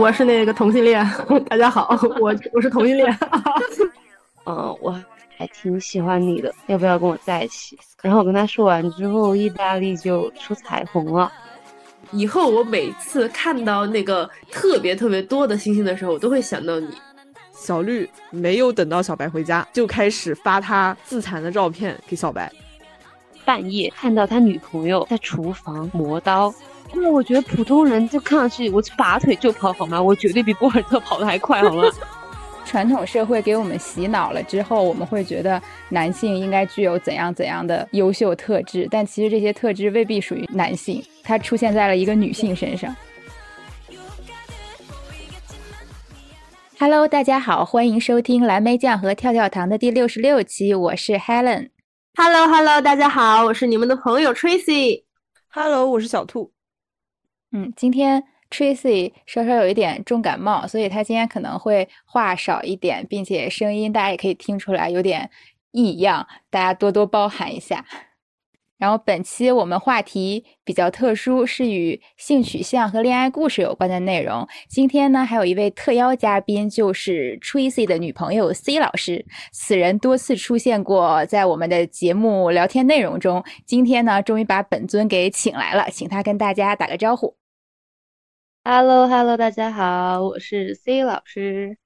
我是那个同性恋，大家好，我我是同性恋。嗯，我还挺喜欢你的，要不要跟我在一起？然后我跟他说完之后，意大利就出彩虹了。以后我每次看到那个特别特别多的星星的时候，我都会想到你。小绿没有等到小白回家，就开始发他自残的照片给小白。半夜看到他女朋友在厨房磨刀，因为我觉得普通人就看上去，我拔腿就跑好吗？我绝对比博尔特跑得还快好吗？传统社会给我们洗脑了之后，我们会觉得男性应该具有怎样怎样的优秀特质，但其实这些特质未必属于男性，它出现在了一个女性身上。Hello，大家好，欢迎收听蓝莓酱和跳跳糖的第六十六期，我是 Helen。Hello，Hello，大家好，我是你们的朋友 Tracy。Hello，我是小兔。嗯，今天 Tracy 稍稍有一点重感冒，所以他今天可能会话少一点，并且声音大家也可以听出来有点异样，大家多多包涵一下。然后本期我们话题比较特殊，是与性取向和恋爱故事有关的内容。今天呢，还有一位特邀嘉宾，就是 Tracy 的女朋友 C 老师。此人多次出现过在我们的节目聊天内容中，今天呢，终于把本尊给请来了，请他跟大家打个招呼。Hello，Hello，大家好，我是 C 老师，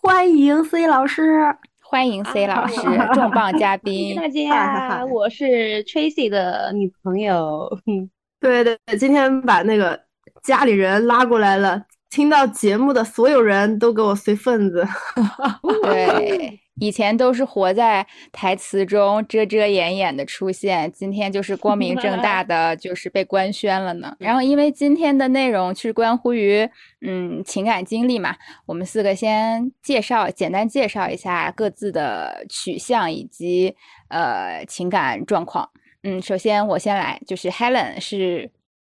欢迎 C 老师。欢迎 C 老师，重磅嘉宾。大家，我是 Tracy 的女朋友。对对对，今天把那个家里人拉过来了，听到节目的所有人都给我随份子。对。以前都是活在台词中遮遮掩掩的出现，今天就是光明正大 的，就是被官宣了呢。然后因为今天的内容是关乎于嗯情感经历嘛，我们四个先介绍简单介绍一下各自的取向以及呃情感状况。嗯，首先我先来，就是 Helen 是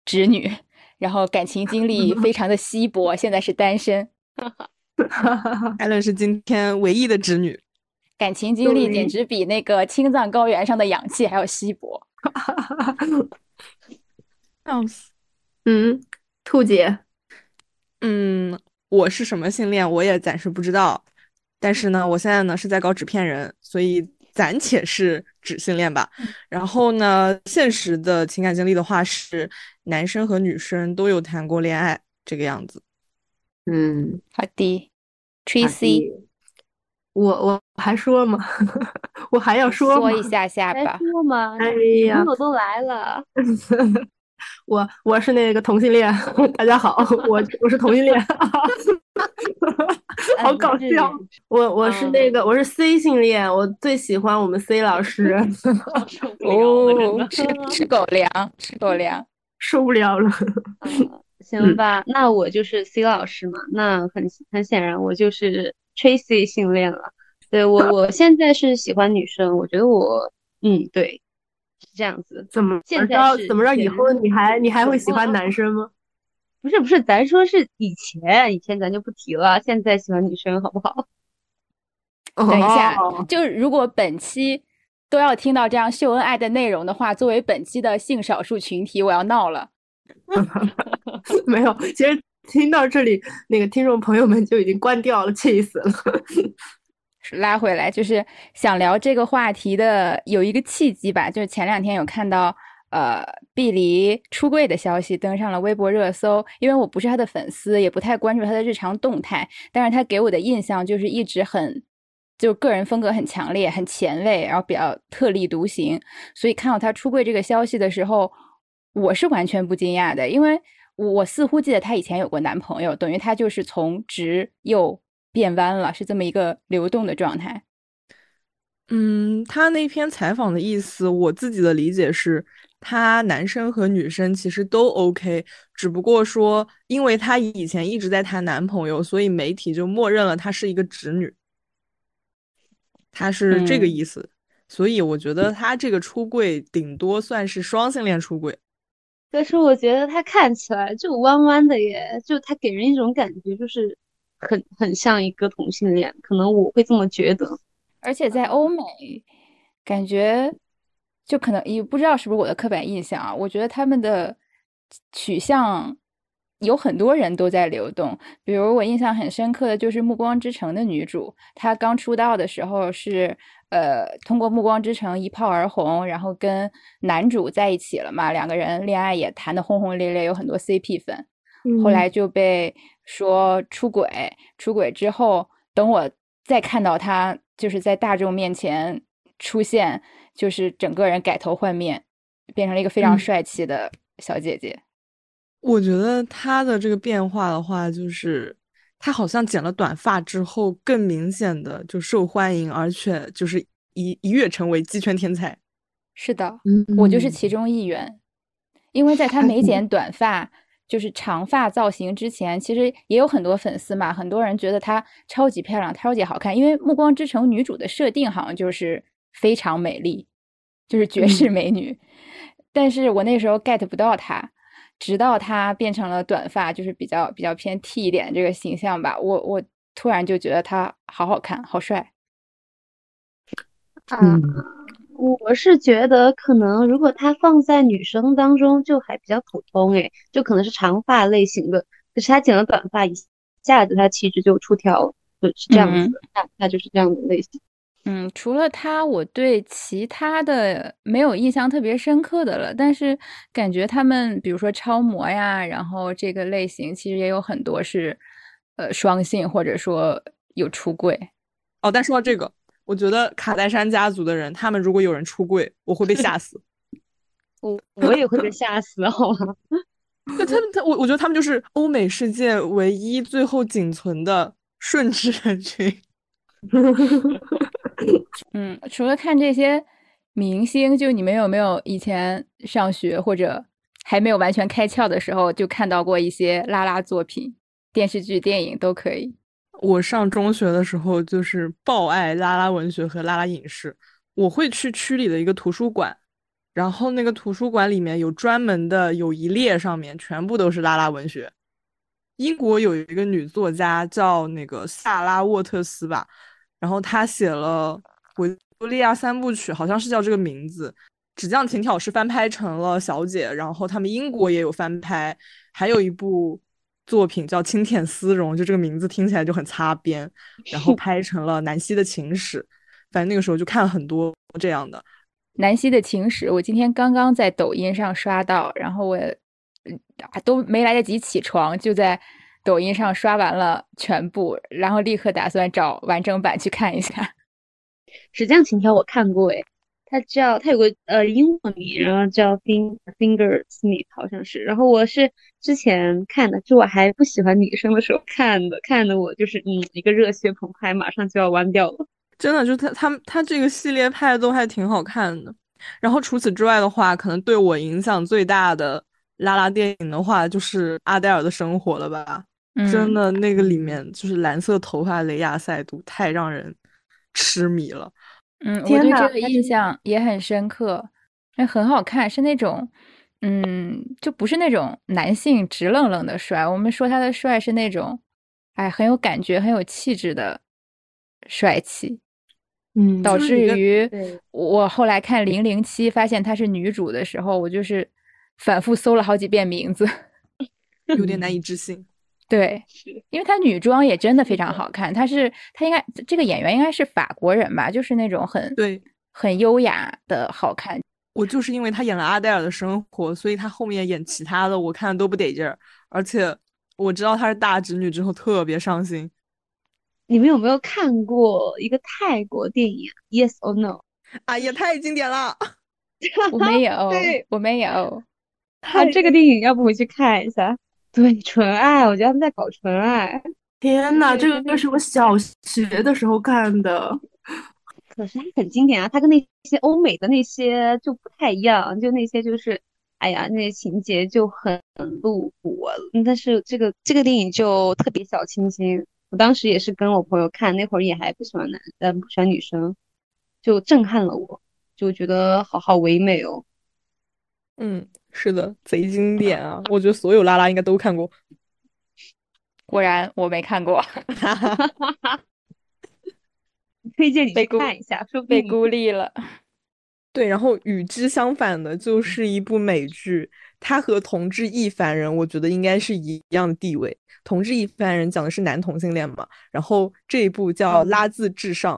直女，然后感情经历非常的稀薄，现在是单身。Helen 是今天唯一的直女。感情经历简直比那个青藏高原上的氧气还要稀薄。笑死！嗯，兔姐，嗯，我是什么性恋，我也暂时不知道。但是呢，我现在呢是在搞纸片人，所以暂且是纸性恋吧。然后呢，现实的情感经历的话是男生和女生都有谈过恋爱这个样子。嗯，好的，Tracy。我我还说吗？我还要说说一下下吧。说吗？哎呀，我都来了。我我是那个同性恋，大家好，我我是同性恋，好搞笑。我我是那个我是 C 性恋，我最喜欢我们 C 老师。哦，吃吃狗粮，吃狗粮，受不了了。行吧，那我就是 C 老师嘛。那很很显然，我就是。Tracy 性恋了，对我我现在是喜欢女生，我觉得我嗯对是这样子。怎么现在怎么着？以后你还你还会喜欢男生吗？不是不是，咱说是以前，以前咱就不提了。现在喜欢女生好不好？等一下，就如果本期都要听到这样秀恩爱的内容的话，作为本期的性少数群体，我要闹了。没有，其实。听到这里，那个听众朋友们就已经关掉了，气死了。拉回来，就是想聊这个话题的有一个契机吧，就是前两天有看到呃碧梨出柜的消息登上了微博热搜。因为我不是他的粉丝，也不太关注他的日常动态，但是他给我的印象就是一直很就个人风格很强烈、很前卫，然后比较特立独行。所以看到他出柜这个消息的时候，我是完全不惊讶的，因为。我似乎记得她以前有过男朋友，等于她就是从直又变弯了，是这么一个流动的状态。嗯，她那篇采访的意思，我自己的理解是，他男生和女生其实都 OK，只不过说，因为她以前一直在谈男朋友，所以媒体就默认了她是一个直女。她是这个意思，所以我觉得她这个出柜顶多算是双性恋出轨。但是我觉得他看起来就弯弯的耶，就他给人一种感觉，就是很很像一个同性恋，可能我会这么觉得。而且在欧美，感觉就可能也不知道是不是我的刻板印象啊，我觉得他们的取向有很多人都在流动，比如我印象很深刻的就是《暮光之城》的女主，她刚出道的时候是呃通过《暮光之城》一炮而红，然后跟男主在一起了嘛，两个人恋爱也谈得轰轰烈烈，有很多 CP 粉。后来就被说出轨，出轨之后，等我再看到她就是在大众面前出现，就是整个人改头换面，变成了一个非常帅气的小姐姐。我觉得她的这个变化的话，就是她好像剪了短发之后，更明显的就受欢迎，而且就是一一跃成为鸡圈天才。是的，我就是其中一员，因为在他没剪短发。就是长发造型之前，其实也有很多粉丝嘛，很多人觉得她超级漂亮，超级好看。因为《暮光之城》女主的设定好像就是非常美丽，就是绝世美女。但是我那时候 get 不到她，直到他变成了短发，就是比较比较偏 T 一点这个形象吧，我我突然就觉得他好好看，好帅。啊。我是觉得，可能如果他放在女生当中，就还比较普通，诶，就可能是长发类型的。可是他剪了短发，一下子他气质就出挑，就是这样子。那他就是这样的类型。嗯，除了他，我对其他的没有印象特别深刻的了。但是感觉他们，比如说超模呀，然后这个类型其实也有很多是，呃，双性或者说有出柜。哦，但说到这个。我觉得卡戴珊家族的人，他们如果有人出柜，我会被吓死。我我也会被吓死，好吗？那他们，他我我觉得他们就是欧美世界唯一最后仅存的顺治人群。嗯，除了看这些明星，就你们有没有以前上学或者还没有完全开窍的时候，就看到过一些拉拉作品、电视剧、电影都可以。我上中学的时候就是爆爱拉拉文学和拉拉影视，我会去区里的一个图书馆，然后那个图书馆里面有专门的有一列上面全部都是拉拉文学。英国有一个女作家叫那个萨拉沃特斯吧，然后他写了《维多利亚三部曲》，好像是叫这个名字，《纸匠情挑》是翻拍成了《小姐》，然后他们英国也有翻拍，还有一部。作品叫《轻舔丝绒》，就这个名字听起来就很擦边，然后拍成了南希的情史。反正那个时候就看了很多这样的南希的情史。我今天刚刚在抖音上刷到，然后我啊都没来得及起床，就在抖音上刷完了全部，然后立刻打算找完整版去看一下。《纸匠情调》我看过，诶，它叫它有个呃英文名，然后叫 Finger Smith，好像是。然后我是之前看的，就我还不喜欢女生的时候看的，看的我就是嗯一个热血澎湃，马上就要弯掉了。真的，就他他他这个系列拍的都还挺好看的。然后除此之外的话，可能对我影响最大的拉拉电影的话，就是阿黛尔的生活了吧。真的，那个里面就是蓝色头发雷亚塞杜太让人痴迷了。嗯，我对这个印象也很深刻，那很好看，是那种，嗯，就不是那种男性直愣愣的帅。我们说他的帅是那种，哎，很有感觉、很有气质的帅气。嗯，导致于我后来看《零零七》，发现她是女主的时候，我就是反复搜了好几遍名字，有点难以置信。对，因为她女装也真的非常好看。她是她应该这个演员应该是法国人吧，就是那种很对很优雅的好看。我就是因为她演了阿黛尔的生活，所以她后面演其他的我看的都不得劲儿。而且我知道她是大侄女之后特别伤心。你们有没有看过一个泰国电影？Yes or No？啊，呀太经典了！我没有，我没有。他 这个电影要不回去看一下？对，纯爱，我觉得他们在搞纯爱。天呐，这个是我小学的时候看的，可是它很经典啊。它跟那些欧美的那些就不太一样，就那些就是，哎呀，那些情节就很露骨。但是这个这个电影就特别小清新。我当时也是跟我朋友看，那会儿也还不喜欢男，嗯，不喜欢女生，就震撼了我，就觉得好好唯美哦。嗯。是的，贼经典啊！我觉得所有拉拉应该都看过。果然我没看过，推荐你去看一下，说被孤立了。对，然后与之相反的就是一部美剧，它和同志亦凡人，我觉得应该是一样的地位。同志亦凡人讲的是男同性恋嘛，然后这一部叫《拉字至上》，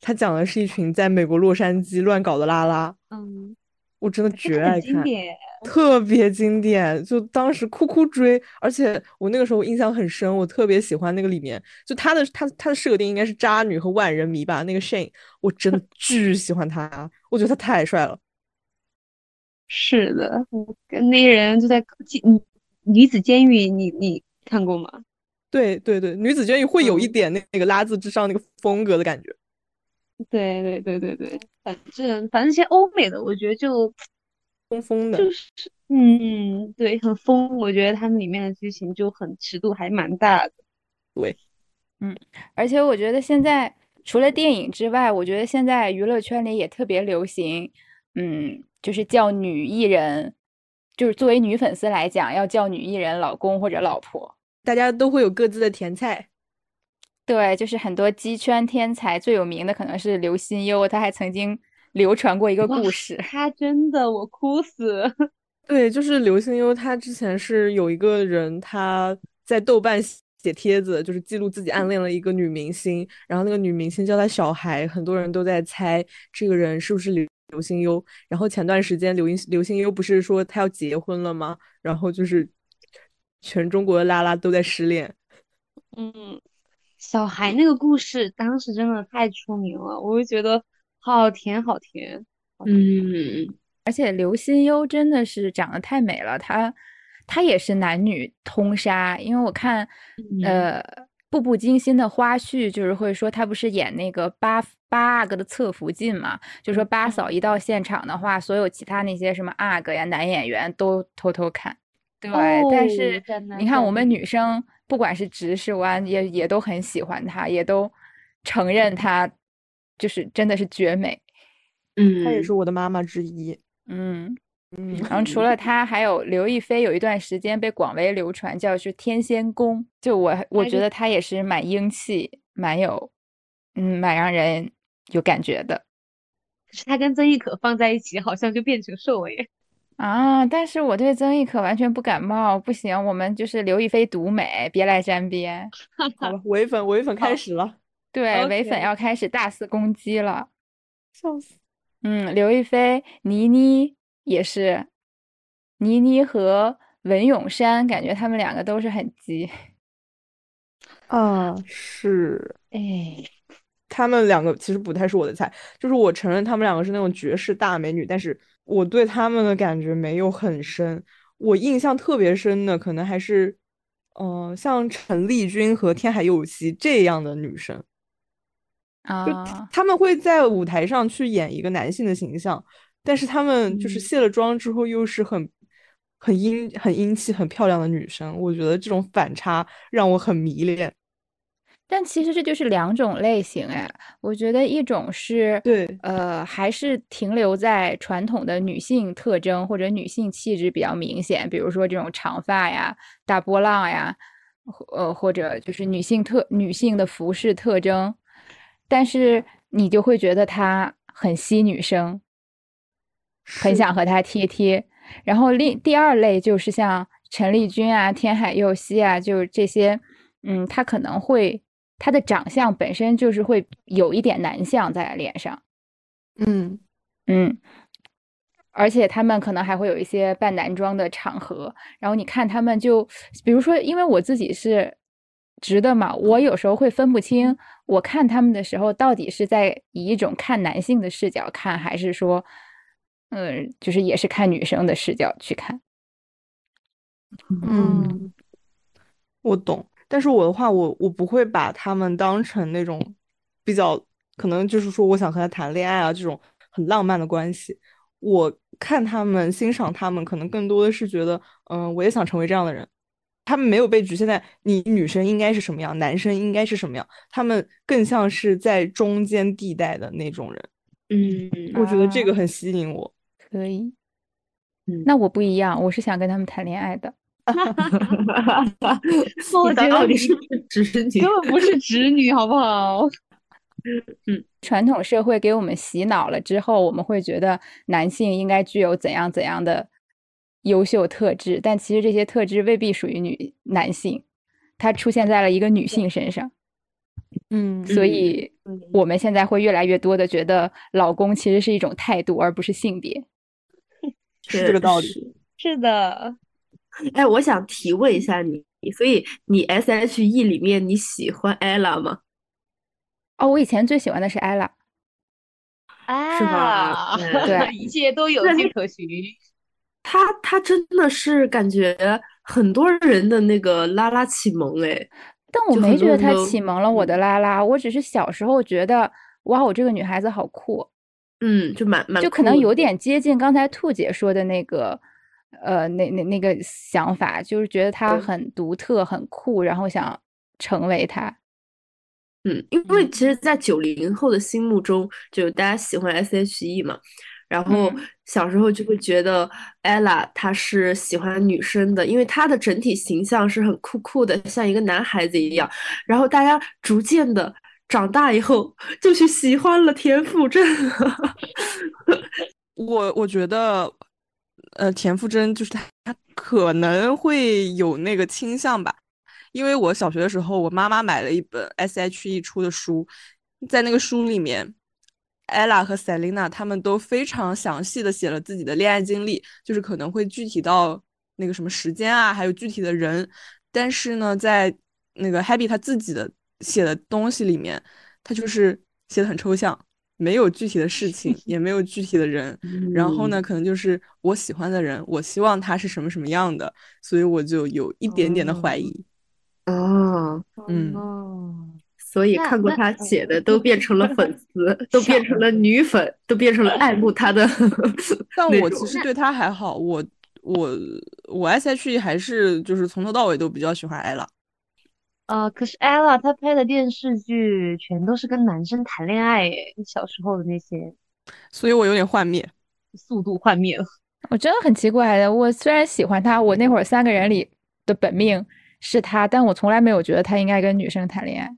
它讲的是一群在美国洛杉矶乱搞的拉拉。嗯，我真的绝爱看，经典。特别经典，就当时哭哭追，而且我那个时候印象很深，我特别喜欢那个里面，就他的他他的设定应该是渣女和万人迷吧，那个 Shane，我真的巨喜欢他，我觉得他太帅了。是的，跟那些人就在女女子监狱，你你看过吗？对对对，女子监狱会有一点那那个拉字之上那个风格的感觉。对对对对对，反正反正一些欧美的，我觉得就疯疯的，就是嗯，对，很疯。我觉得他们里面的剧情就很尺度还蛮大的。对，嗯，而且我觉得现在除了电影之外，我觉得现在娱乐圈里也特别流行，嗯，就是叫女艺人，就是作为女粉丝来讲，要叫女艺人老公或者老婆，大家都会有各自的甜菜。对，就是很多鸡圈天才最有名的可能是刘心悠，他还曾经流传过一个故事。他真的，我哭死。对，就是刘心悠，他之前是有一个人，他在豆瓣写帖子，就是记录自己暗恋了一个女明星，然后那个女明星叫他小孩，很多人都在猜这个人是不是刘刘心悠。然后前段时间刘英刘心悠不是说他要结婚了吗？然后就是全中国的拉拉都在失恋。嗯。小孩那个故事当时真的太出名了，我就觉得好甜好甜。嗯，而且刘心悠真的是长得太美了，她她也是男女通杀，因为我看呃《步步惊心》的花絮，就是会说她不是演那个八八阿哥的侧福晋嘛，就说八嫂一到现场的话，所有其他那些什么阿哥呀男演员都偷偷看。对，但是你看我们女生。不管是直是弯，也也都很喜欢她，也都承认她就是真的是绝美。嗯，她也是我的妈妈之一。嗯嗯，然后除了她，还有刘亦菲，有一段时间被广为流传，叫是天仙宫。就我我觉得她也是蛮英气，蛮有嗯，蛮让人有感觉的。可是她跟曾轶可放在一起，好像就变成瘦了耶。啊！但是我对曾轶可完全不感冒，不行，我们就是刘亦菲独美，别来沾边。好了，唯粉唯粉开始了，对，唯粉要开始大肆攻击了，笑死。嗯，刘亦菲、倪妮也是，倪妮和文咏珊，感觉他们两个都是很鸡。啊，是，哎，他们两个其实不太是我的菜，就是我承认他们两个是那种绝世大美女，但是。我对他们的感觉没有很深，我印象特别深的可能还是，嗯，像陈丽君和天海佑希这样的女生，啊，他们会在舞台上去演一个男性的形象，但是他们就是卸了妆之后又是很很英很英气很漂亮的女生，我觉得这种反差让我很迷恋。但其实这就是两种类型哎，我觉得一种是对，呃，还是停留在传统的女性特征或者女性气质比较明显，比如说这种长发呀、大波浪呀，呃，或者就是女性特女性的服饰特征，但是你就会觉得她很吸女生，很想和她贴贴。然后另第二类就是像陈丽君啊、天海佑希啊，就是这些，嗯，他可能会。他的长相本身就是会有一点男相在脸上，嗯嗯，而且他们可能还会有一些扮男装的场合，然后你看他们就，比如说，因为我自己是直的嘛，我有时候会分不清，我看他们的时候到底是在以一种看男性的视角看，还是说，嗯，就是也是看女生的视角去看。嗯，我懂。但是我的话，我我不会把他们当成那种比较可能就是说我想和他谈恋爱啊这种很浪漫的关系。我看他们欣赏他们，可能更多的是觉得，嗯，我也想成为这样的人。他们没有被局限在你女生应该是什么样，男生应该是什么样，他们更像是在中间地带的那种人。嗯，我觉得这个很吸引我。可以。嗯，那我不一样，我是想跟他们谈恋爱的。哈哈哈哈哈！我觉得你是直女，根本不是直女，好不好？嗯，传统社会给我们洗脑了之后，我们会觉得男性应该具有怎样怎样的优秀特质，但其实这些特质未必属于女男性，它出现在了一个女性身上。嗯所以我们现在会越来越多的觉得老公其实是一种态度，而不是性别。是这个道理。是是的，哎，我想提问一下你，所以你 S H E 里面你喜欢 ella 吗？哦，我以前最喜欢的是 ella，是吧对 一切都有迹可循。他他真的是感觉很多人的那个拉拉启蒙哎，但我就没觉得她很多人都启蒙了我的拉拉，我只是小时候觉得，哇，我这个女孩子好酷，嗯，就蛮蛮就可能有点接近刚才兔姐说的那个，呃，那那那个想法，就是觉得他很独特、很酷，然后想成为他。嗯，因为其实，在九零后的心目中，就大家喜欢 S H E 嘛，然后嗯小时候就会觉得 ella 她是喜欢女生的，因为她的整体形象是很酷酷的，像一个男孩子一样。然后大家逐渐的长大以后，就去喜欢了田馥甄。我我觉得，呃，田馥甄就是她，她可能会有那个倾向吧，因为我小学的时候，我妈妈买了一本 S.H.E 出的书，在那个书里面，ella 和 Selina 他们都非常详细的写了自己的恋爱经历，就是可能会具体到那个什么时间啊，还有具体的人，但是呢，在那个 Happy 他自己的写的东西里面，他就是写的很抽象。没有具体的事情，也没有具体的人，然后呢，可能就是我喜欢的人，我希望他是什么什么样的，所以我就有一点点的怀疑。哦，嗯哦，所以看过他写的都变成了粉 丝，都变成了女粉，都变成了爱慕他的 但我其实对他还好，我我我 S.H.E 还是就是从头到尾都比较喜欢 ella。呃，可是 ella 她拍的电视剧全都是跟男生谈恋爱，诶，小时候的那些所以我有点幻灭。速度幻灭了。我真的很奇怪的，我虽然喜欢他，我那会儿三个人里的本命是他，但我从来没有觉得他应该跟女生谈恋爱。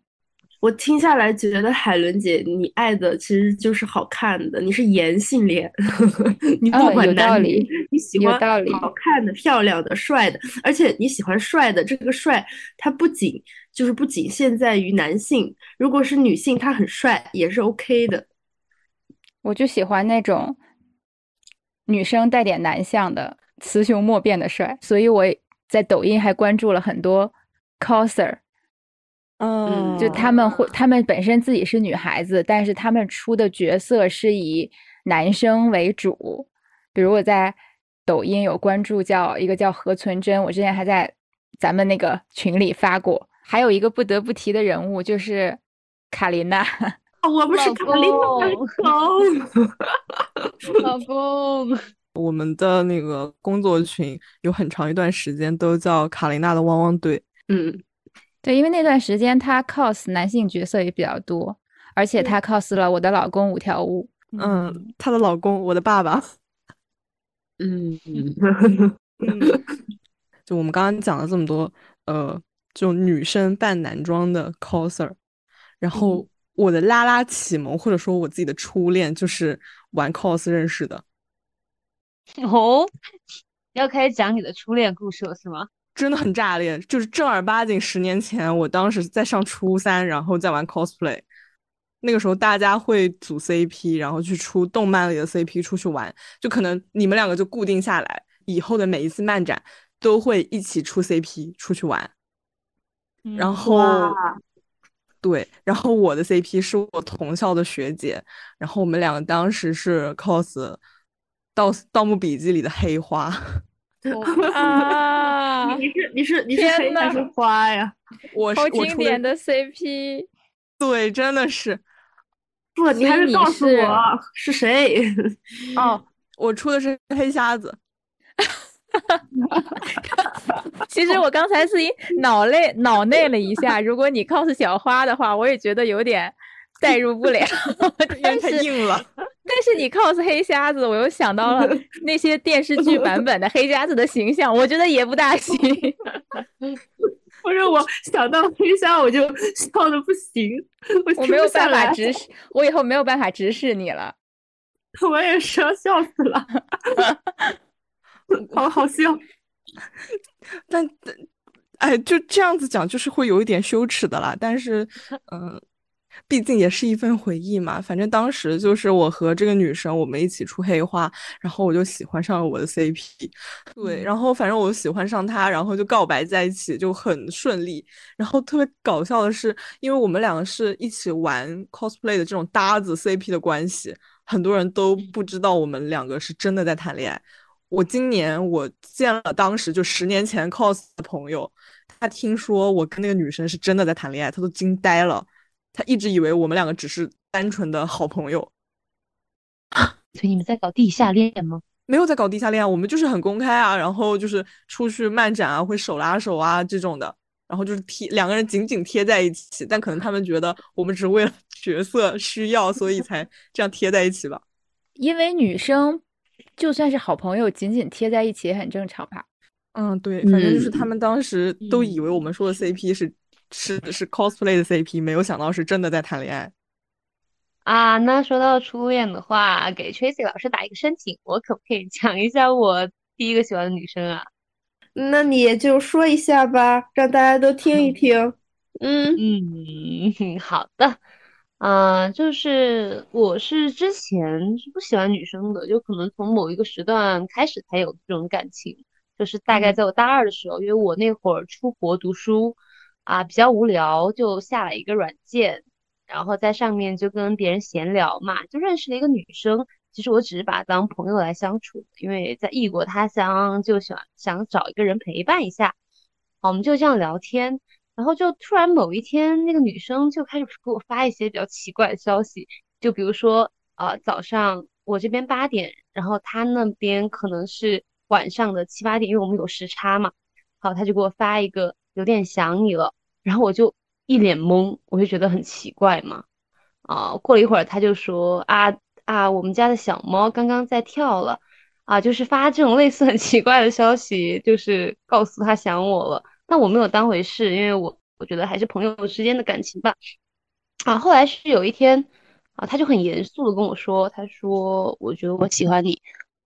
我听下来觉得海伦姐，你爱的其实就是好看的，你是颜性恋，你不哦管男女有道理，你喜欢道理好看的、漂亮的、帅的，而且你喜欢帅的，这个帅它不仅就是不仅限在于男性，如果是女性，她很帅也是 OK 的。我就喜欢那种女生带点男相的雌雄莫辨的帅，所以我在抖音还关注了很多 coser，嗯就他们会，他们本身自己是女孩子，但是他们出的角色是以男生为主。比如我在抖音有关注叫一个叫何存真，我之前还在咱们那个群里发过。还有一个不得不提的人物就是卡琳娜，哦 我们是卡琳娜公 老公，我们的那个工作群有很长一段时间都叫卡琳娜的汪汪队。嗯，对，因为那段时间他 cos 男性角色也比较多，而且他 cos 了我的老公五条悟。嗯，她的老公，我的爸爸。嗯，嗯，就我们刚刚讲了这么多，呃，就女生扮男装的 coser，然后我的拉拉启蒙或者说我自己的初恋就是玩 cos 认识的，哦，要开始讲你的初恋故事了是吗？真的很炸裂，就是正儿八经十年前，我当时在上初三，然后在玩 cosplay，那个时候大家会组 CP，然后去出动漫里的 CP 出去玩，就可能你们两个就固定下来，以后的每一次漫展都会一起出 CP 出去玩。然后，对，然后我的 CP 是我同校的学姐，然后我们两个当时是 cos 盗盗墓笔记里的黑花，啊，你是你是你是天呐黑还是花呀？我是好我出经典的 CP。对，真的是不，你还是告诉是我是谁？哦，我出的是黑瞎子，其实我刚才自己脑内脑内了一下，如果你 cos 小花的话，我也觉得有点代入不了。但是硬了。但是你 cos 黑瞎子，我又想到了 那些电视剧版本的黑瞎子的形象，我觉得也不大行。不是我想到黑瞎我就笑的不行，我我没有办法直视，我以后没有办法直视你了。我也是要笑死了。好好笑。但，哎，就这样子讲，就是会有一点羞耻的啦。但是，嗯。毕竟也是一份回忆嘛，反正当时就是我和这个女生我们一起出黑话，然后我就喜欢上了我的 CP，对，然后反正我喜欢上他，然后就告白在一起，就很顺利。然后特别搞笑的是，因为我们两个是一起玩 cosplay 的这种搭子 CP 的关系，很多人都不知道我们两个是真的在谈恋爱。我今年我见了当时就十年前 cos 的朋友，他听说我跟那个女生是真的在谈恋爱，他都惊呆了。他一直以为我们两个只是单纯的好朋友，所以你们在搞地下恋吗？没有在搞地下恋，我们就是很公开啊，然后就是出去漫展啊，会手拉手啊这种的，然后就是贴两个人紧紧贴在一起，但可能他们觉得我们只是为了 角色需要，所以才这样贴在一起吧。因为女生就算是好朋友，紧紧贴在一起也很正常吧？嗯，对，反正就是他们当时都以为我们说的 CP 是。是是 cosplay 的 CP，没有想到是真的在谈恋爱啊！那说到初恋的话，给 Tracy 老师打一个申请，我可不可以讲一下我第一个喜欢的女生啊？那你就说一下吧，让大家都听一听。嗯嗯，好的。啊，就是我是之前是不喜欢女生的，就可能从某一个时段开始才有这种感情，就是大概在我大二的时候，因为我那会儿出国读书。啊，比较无聊，就下了一个软件，然后在上面就跟别人闲聊嘛，就认识了一个女生。其实我只是把她当朋友来相处，因为在异国他乡，就想想找一个人陪伴一下。好，我们就这样聊天，然后就突然某一天，那个女生就开始给我发一些比较奇怪的消息，就比如说，啊，早上我这边八点，然后她那边可能是晚上的七八点，因为我们有时差嘛。好，她就给我发一个。有点想你了，然后我就一脸懵，我就觉得很奇怪嘛。啊，过了一会儿，他就说啊啊，我们家的小猫刚刚在跳了，啊，就是发这种类似很奇怪的消息，就是告诉他想我了。但我没有当回事，因为我我觉得还是朋友之间的感情吧。啊，后来是有一天，啊，他就很严肃的跟我说，他说我觉得我喜欢你，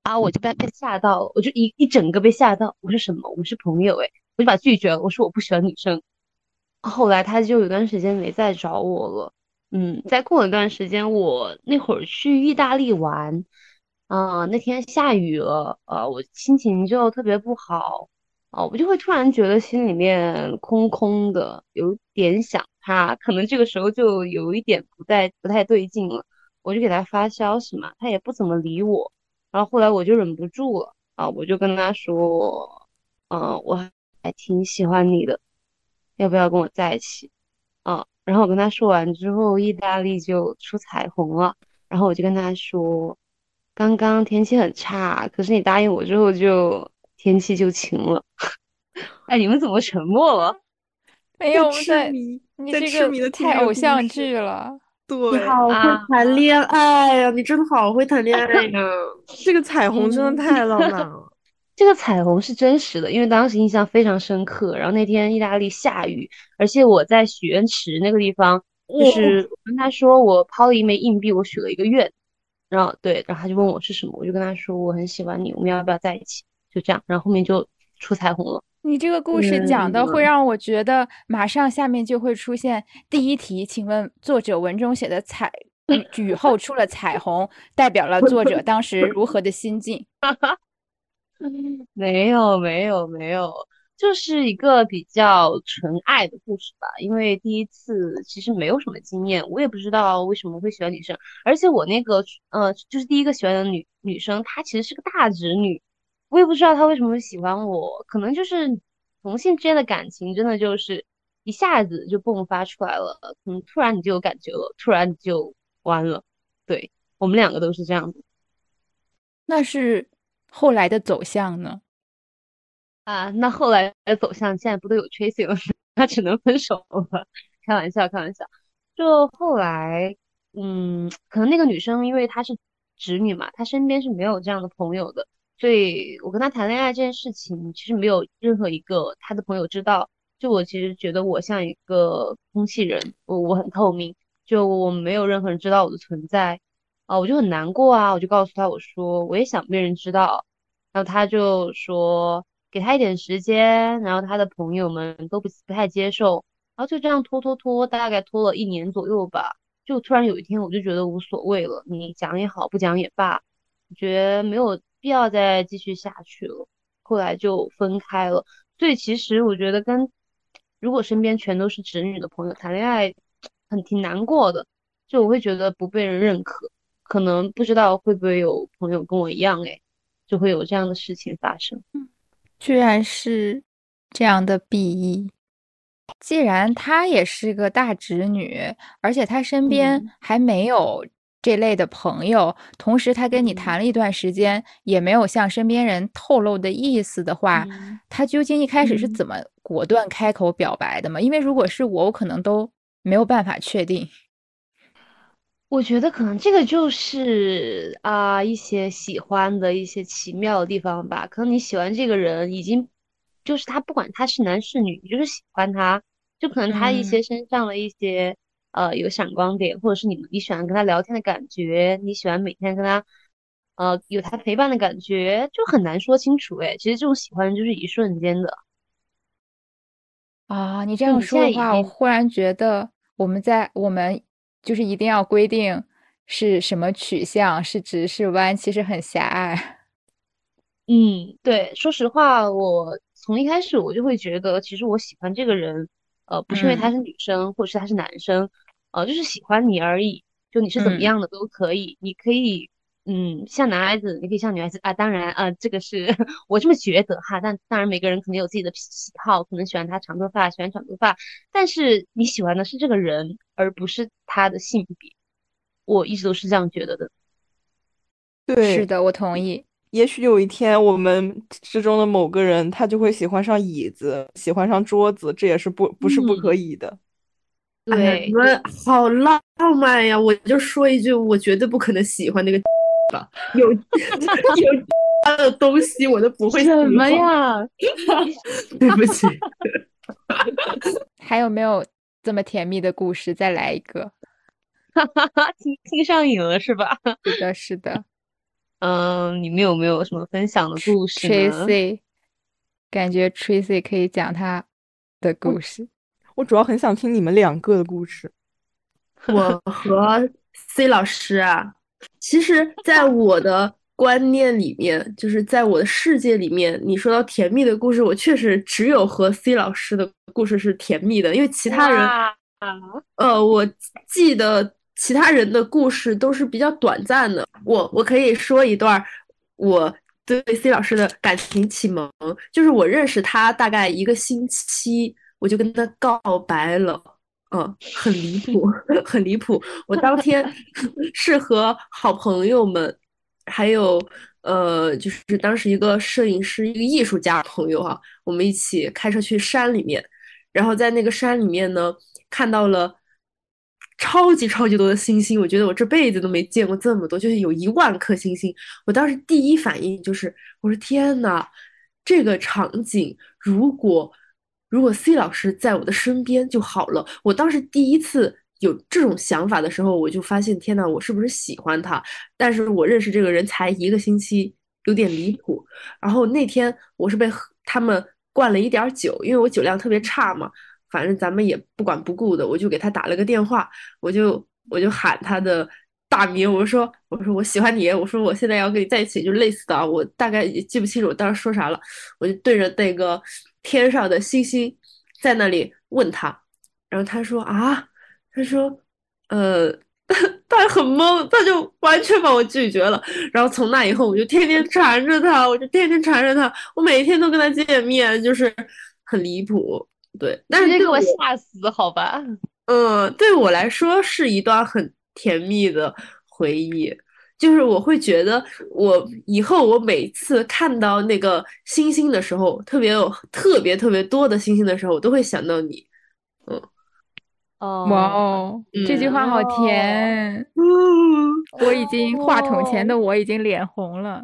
啊，我就被被吓到了，我就一一整个被吓到。我说什么？我们是朋友诶。我就把他拒绝了，我说我不喜欢女生。后来他就有段时间没再找我了。嗯，再过了一段时间，我那会儿去意大利玩，啊，那天下雨了，呃，我心情就特别不好，啊，我就会突然觉得心里面空空的，有点想他，可能这个时候就有一点不太不太对劲了。我就给他发消息嘛，他也不怎么理我。然后后来我就忍不住了，啊，我就跟他说，嗯，我。还挺喜欢你的，要不要跟我在一起？啊，然后我跟他说完之后，意大利就出彩虹了。然后我就跟他说，刚刚天气很差，可是你答应我之后，就天气就晴了。哎，你们怎么沉默了？没有在，你这个太偶像剧了。对，你好会谈恋爱呀！你真的好会谈恋爱呀！这个彩虹真的太浪漫了。这个彩虹是真实的，因为当时印象非常深刻。然后那天意大利下雨，而且我在许愿池那个地方，就是跟他说我抛了一枚硬币，我许了一个愿。然后对，然后他就问我是什么，我就跟他说我很喜欢你，我们要不要在一起？就这样，然后后面就出彩虹了。你这个故事讲的会让我觉得，马上下面就会出现第一题，请问作者文中写的彩雨后出了彩虹，代表了作者当时如何的心境？没有没有没有，就是一个比较纯爱的故事吧。因为第一次其实没有什么经验，我也不知道为什么会喜欢女生。而且我那个呃，就是第一个喜欢的女女生，她其实是个大直女，我也不知道她为什么会喜欢我。可能就是同性之间的感情，真的就是一下子就迸发出来了。可能，突然你就有感觉了，突然你就弯了。对我们两个都是这样子。那是。后来的走向呢？啊，那后来的走向现在不都有 Tracy 了？那只能分手了。开玩笑，开玩笑。就后来，嗯，可能那个女生因为她是直女嘛，她身边是没有这样的朋友的，所以我跟她谈恋爱这件事情，其实没有任何一个她的朋友知道。就我其实觉得我像一个空气人，我我很透明，就我没有任何人知道我的存在。啊，我就很难过啊！我就告诉他，我说我也想被人知道然后他就说给他一点时间，然后他的朋友们都不不太接受，然后就这样拖拖拖，大概拖了一年左右吧。就突然有一天，我就觉得无所谓了，你讲也好，不讲也罢，觉得没有必要再继续下去了。后来就分开了。所以其实我觉得，跟如果身边全都是直女的朋友谈恋爱，很挺难过的。就我会觉得不被人认可，可能不知道会不会有朋友跟我一样，哎，就会有这样的事情发生。居然是这样的 BE。既然她也是个大侄女，而且她身边还没有这类的朋友，同时她跟你谈了一段时间，也没有向身边人透露的意思的话，她究竟一开始是怎么果断开口表白的吗？因为如果是我，我可能都没有办法确定。我觉得可能这个就是啊一些喜欢的一些奇妙的地方吧。可能你喜欢这个人，已经就是他不管他是男是女，你就是喜欢他。就可能他一些身上的一些呃有闪光点，或者是你你喜欢跟他聊天的感觉，你喜欢每天跟他呃有他陪伴的感觉，就很难说清楚哎。其实这种喜欢就是一瞬间的啊。你这样说的话，我忽然觉得我们在我们。就是一定要规定是什么取向，是直是弯，其实很狭隘。嗯，对，说实话，我从一开始我就会觉得，其实我喜欢这个人，呃，不是因为他是女生，或者是他是男生，呃，就是喜欢你而已。就你是怎么样的都可以，你可以。嗯，像男孩子，你可以像女孩子啊。当然，呃，这个是 我这么觉得哈。但当然，每个人肯定有自己的喜好，可能喜欢他长头发，喜欢短头发。但是你喜欢的是这个人，而不是他的性别。我一直都是这样觉得的。对，是的，我同意。也许有一天，我们之中的某个人，他就会喜欢上椅子，喜欢上桌子，这也是不不是不可以的。对，你们好浪漫呀！我就说一句，我绝对不可能喜欢那个。有 有他的东西我都不会什么呀？对不起。还有没有这么甜蜜的故事？再来一个。哈哈哈，听听上瘾了是吧？是的，是的。嗯，你们有没有什么分享的故事？Tracy，感觉 Tracy 可以讲他的故事。我主要很想听你们两个的故事。我和 C 老师啊。其实，在我的观念里面，就是在我的世界里面，你说到甜蜜的故事，我确实只有和 C 老师的故事是甜蜜的，因为其他人，呃，我记得其他人的故事都是比较短暂的。我我可以说一段我对 C 老师的感情启蒙，就是我认识他大概一个星期，我就跟他告白了。嗯，很离谱，很离谱。我当天 是和好朋友们，还有呃，就是当时一个摄影师、一个艺术家朋友哈，我们一起开车去山里面，然后在那个山里面呢，看到了超级超级多的星星。我觉得我这辈子都没见过这么多，就是有一万颗星星。我当时第一反应就是，我说天呐，这个场景如果。如果 C 老师在我的身边就好了。我当时第一次有这种想法的时候，我就发现，天呐，我是不是喜欢他？但是我认识这个人才一个星期，有点离谱。然后那天我是被他们灌了一点酒，因为我酒量特别差嘛。反正咱们也不管不顾的，我就给他打了个电话，我就我就喊他的大名，我说我说我喜欢你，我说我现在要跟你在一起，就类似的啊，我大概也记不清楚我当时说啥了，我就对着那个。天上的星星在那里问他，然后他说啊，他说，呃，他很懵，他就完全把我拒绝了。然后从那以后，我就天天缠着他，我就天天缠着他，我每天都跟他见面，就是很离谱。对，但是给我吓死，好吧？嗯，对我来说是一段很甜蜜的回忆。就是我会觉得，我以后我每次看到那个星星的时候，特别有特别特别多的星星的时候，我都会想到你。嗯，哦，哇哦，这句话好甜。嗯，我已经话筒前的我已经脸红了。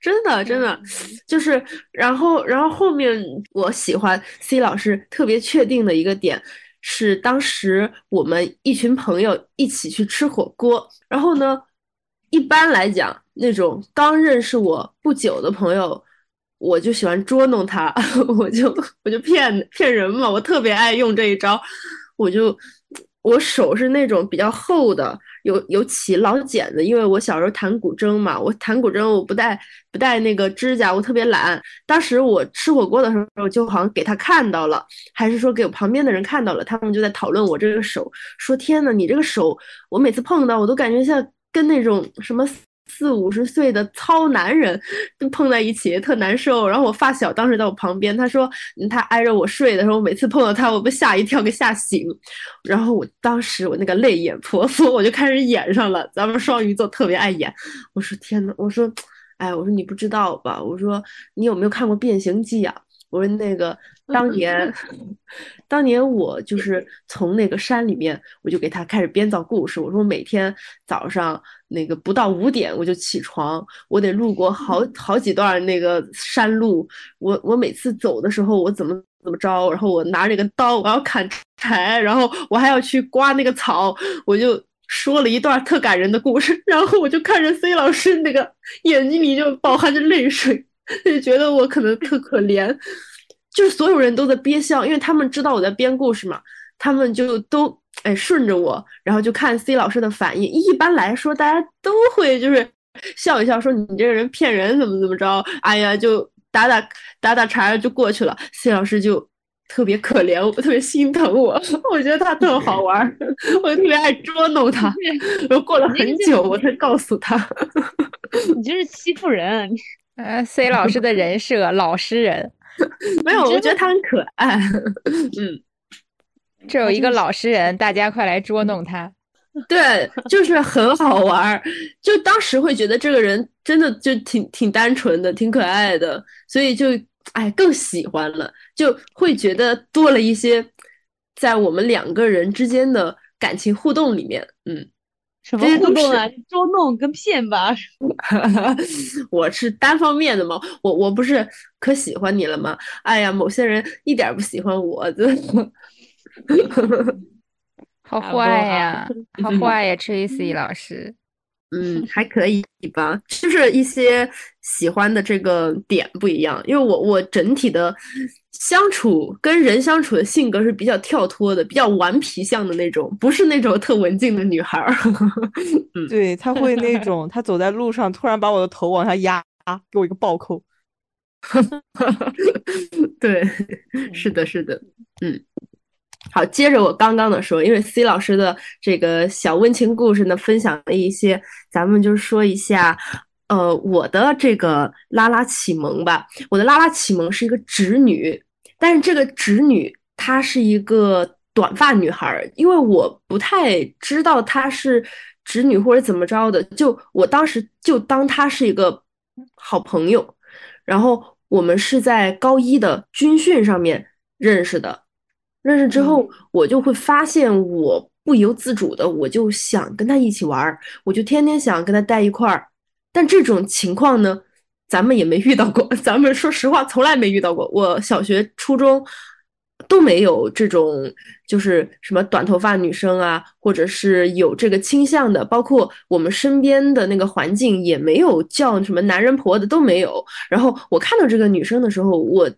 真的，真的，就是，然后，然后后面我喜欢 C 老师特别确定的一个点是，当时我们一群朋友一起去吃火锅，然后呢。一般来讲，那种刚认识我不久的朋友，我就喜欢捉弄他，我就我就骗骗人嘛，我特别爱用这一招，我就我手是那种比较厚的。有有起老茧子，因为我小时候弹古筝嘛，我弹古筝我不带不带那个指甲，我特别懒。当时我吃火锅的时候，就好像给他看到了，还是说给我旁边的人看到了，他们就在讨论我这个手，说天呐，你这个手，我每次碰到我都感觉像跟那种什么。四五十岁的糙男人碰在一起特难受，然后我发小当时在我旁边，他说他挨着我睡的时候，每次碰到他，我被吓一跳，给吓醒。然后我当时我那个泪眼婆娑，我就开始演上了。咱们双鱼座特别爱演。我说天呐，我说，哎，我说你不知道吧？我说你有没有看过《变形记》啊？我说那个当年，当年我就是从那个山里面，我就给他开始编造故事。我说每天早上那个不到五点我就起床，我得路过好好几段那个山路。我我每次走的时候，我怎么怎么着，然后我拿着个刀，我要砍柴，然后我还要去刮那个草，我就说了一段特感人的故事。然后我就看着 C 老师那个眼睛里就饱含着泪水。就觉得我可能特可怜，就是所有人都在憋笑，因为他们知道我在编故事嘛，他们就都哎顺着我，然后就看 C 老师的反应。一般来说，大家都会就是笑一笑，说你这个人骗人，怎么怎么着，哎呀，就打打打打茬就过去了。C 老师就特别可怜我，特别心疼我，我觉得他特好玩，我特别爱捉弄他。然后过了很久，我才告诉他，你这是欺负人。呃，C 老师的人设老实人，没有，我觉得他很可爱。嗯，这有一个老实人，大家快来捉弄他。对，就是很好玩儿，就当时会觉得这个人真的就挺挺单纯的，挺可爱的，所以就哎更喜欢了，就会觉得多了一些在我们两个人之间的感情互动里面，嗯。什么互动啊？捉弄跟骗吧？我是单方面的嘛？我我不是可喜欢你了吗？哎呀，某些人一点不喜欢我，的，好坏呀，好坏呀，Tracy 老师。嗯，还可以吧，就是一些喜欢的这个点不一样，因为我我整体的相处跟人相处的性格是比较跳脱的，比较顽皮向的那种，不是那种特文静的女孩儿。对她会那种，她走在路上突然把我的头往下压，给我一个暴扣。对，是的，是的，嗯。好，接着我刚刚的说，因为 C 老师的这个小温情故事呢，分享了一些，咱们就说一下，呃，我的这个拉拉启蒙吧。我的拉拉启蒙是一个直女，但是这个直女她是一个短发女孩，因为我不太知道她是直女或者怎么着的，就我当时就当她是一个好朋友，然后我们是在高一的军训上面认识的。认识之后，我就会发现，我不由自主的，我就想跟他一起玩儿，我就天天想跟他待一块儿。但这种情况呢，咱们也没遇到过。咱们说实话，从来没遇到过。我小学、初中都没有这种，就是什么短头发女生啊，或者是有这个倾向的，包括我们身边的那个环境也没有叫什么男人婆的都没有。然后我看到这个女生的时候，我。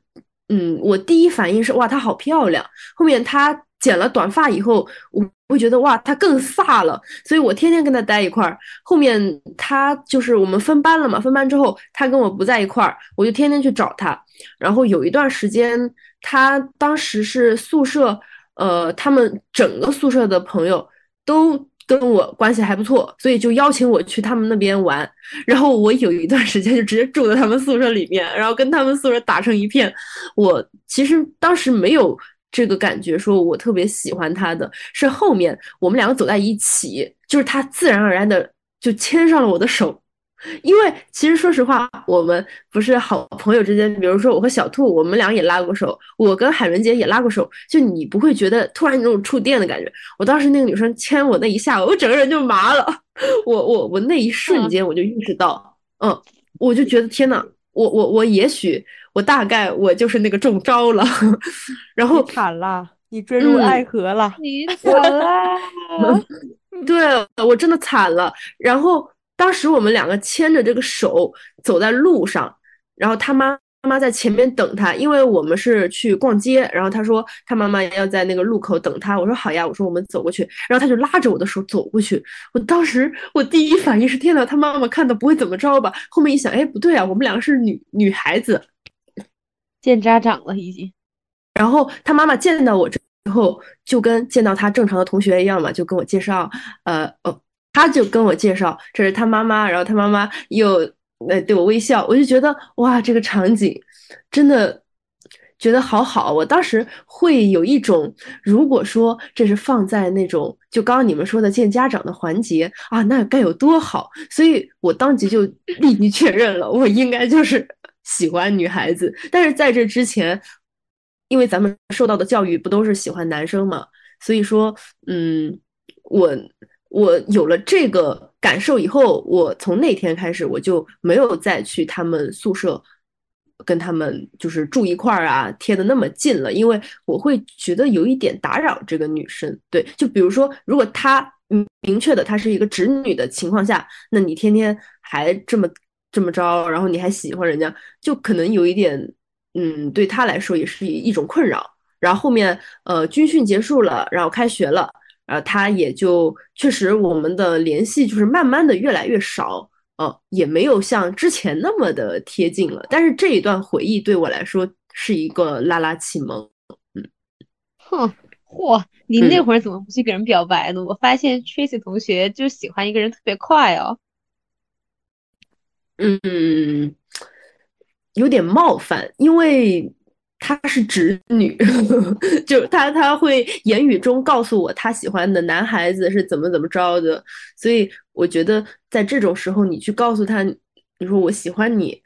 嗯，我第一反应是哇，她好漂亮。后面她剪了短发以后，我会觉得哇，她更飒了。所以我天天跟她待一块儿。后面她就是我们分班了嘛，分班之后她跟我不在一块儿，我就天天去找她。然后有一段时间，她当时是宿舍，呃，他们整个宿舍的朋友都。跟我关系还不错，所以就邀请我去他们那边玩。然后我有一段时间就直接住在他们宿舍里面，然后跟他们宿舍打成一片。我其实当时没有这个感觉，说我特别喜欢他的，是后面我们两个走在一起，就是他自然而然的就牵上了我的手。因为其实说实话，我们不是好朋友之间，比如说我和小兔，我们俩也拉过手，我跟海伦姐也拉过手，就你不会觉得突然那种触电的感觉。我当时那个女生牵我那一下，我整个人就麻了。我我我那一瞬间我就意识到，嗯，我就觉得天呐，我我我也许我大概我就是那个中招了，然后惨了，你坠入爱河了，你惨了，对我真的惨了，然后。当时我们两个牵着这个手走在路上，然后他妈妈在前面等他，因为我们是去逛街，然后他说他妈妈要在那个路口等他，我说好呀，我说我们走过去，然后他就拉着我的手走过去。我当时我第一反应是天呐，他妈妈看到不会怎么着吧？后面一想，哎，不对啊，我们两个是女女孩子，见家长了已经。然后他妈妈见到我之后，就跟见到他正常的同学一样嘛，就跟我介绍，呃，哦。他就跟我介绍这是他妈妈，然后他妈妈又呃对我微笑，我就觉得哇，这个场景真的觉得好好。我当时会有一种，如果说这是放在那种就刚刚你们说的见家长的环节啊，那该有多好。所以我当即就立即确认了，我应该就是 喜欢女孩子。但是在这之前，因为咱们受到的教育不都是喜欢男生嘛，所以说嗯，我。我有了这个感受以后，我从那天开始，我就没有再去他们宿舍，跟他们就是住一块儿啊，贴的那么近了，因为我会觉得有一点打扰这个女生。对，就比如说，如果她明确的她是一个直女的情况下，那你天天还这么这么着，然后你还喜欢人家，就可能有一点，嗯，对她来说也是一种困扰。然后后面，呃，军训结束了，然后开学了。呃，他也就确实，我们的联系就是慢慢的越来越少，呃，也没有像之前那么的贴近了。但是这一段回忆对我来说是一个拉拉启蒙，嗯，哼，嚯，你那会儿怎么不去给人表白呢？我发现 Tracy 同学就喜欢一个人特别快哦，嗯，有点冒犯，因为。她是直女，就她她会言语中告诉我她喜欢的男孩子是怎么怎么着的，所以我觉得在这种时候你去告诉她，你说我喜欢你，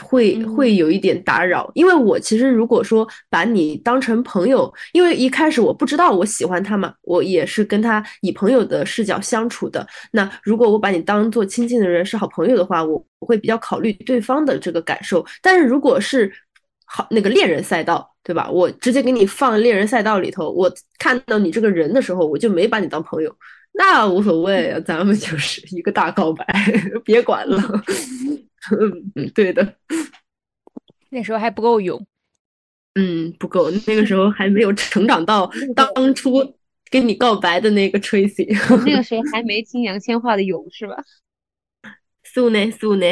会会有一点打扰，因为我其实如果说把你当成朋友，因为一开始我不知道我喜欢他嘛，我也是跟他以朋友的视角相处的。那如果我把你当做亲近的人是好朋友的话，我我会比较考虑对方的这个感受。但是如果是好，那个猎人赛道，对吧？我直接给你放猎人赛道里头，我看到你这个人的时候，我就没把你当朋友，那无所谓啊，咱们就是一个大告白，别管了。嗯，对的。那时候还不够勇，嗯，不够，那个时候还没有成长到 当初跟你告白的那个 Tracy，那个时候还没听杨千嬅的勇是吧？素呢素呢，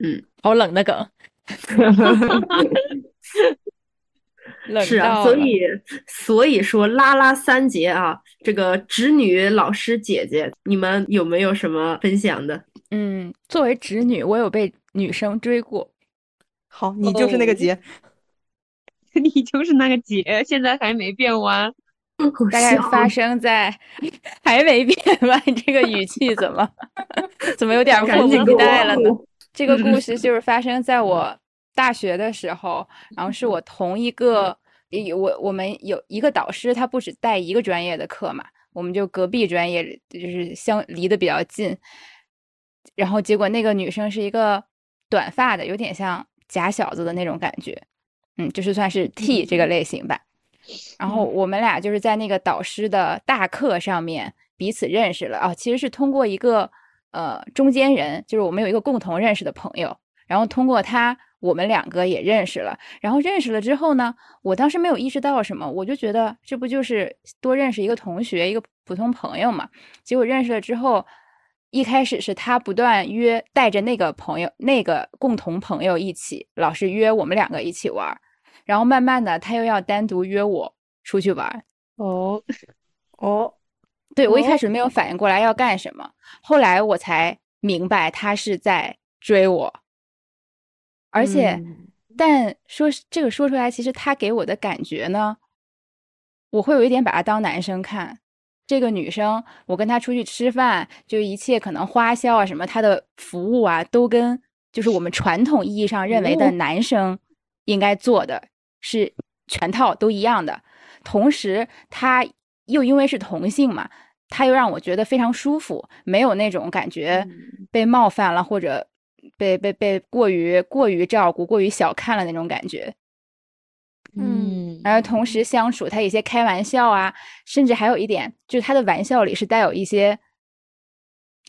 嗯，好冷的梗。是啊，所以所以说拉拉三杰啊，这个侄女老师姐姐，你们有没有什么分享的？嗯，作为侄女，我有被女生追过。好，你就是那个杰，你就是那个杰，现在还没变弯。大概发生在还没变弯，这个语气怎么 怎么有点迫不及待了呢？这个故事就是发生在我大学的时候，然后是我同一个，我我们有一个导师，他不止带一个专业的课嘛，我们就隔壁专业就是相离得比较近，然后结果那个女生是一个短发的，有点像假小子的那种感觉，嗯，就是算是 T 这个类型吧。然后我们俩就是在那个导师的大课上面彼此认识了啊，其实是通过一个。呃，中间人就是我们有一个共同认识的朋友，然后通过他，我们两个也认识了。然后认识了之后呢，我当时没有意识到什么，我就觉得这不就是多认识一个同学，一个普通朋友嘛。结果认识了之后，一开始是他不断约，带着那个朋友、那个共同朋友一起，老是约我们两个一起玩。然后慢慢的，他又要单独约我出去玩。哦，哦。对我一开始没有反应过来要干什么，后来我才明白他是在追我，而且，但说这个说出来，其实他给我的感觉呢，我会有一点把他当男生看。这个女生，我跟她出去吃饭，就一切可能花销啊什么，她的服务啊，都跟就是我们传统意义上认为的男生应该做的是全套都一样的。同时，他又因为是同性嘛。他又让我觉得非常舒服，没有那种感觉被冒犯了，或者被被被过于过于照顾、过于小看了那种感觉。嗯，然后同时相处，他一些开玩笑啊，甚至还有一点，就是他的玩笑里是带有一些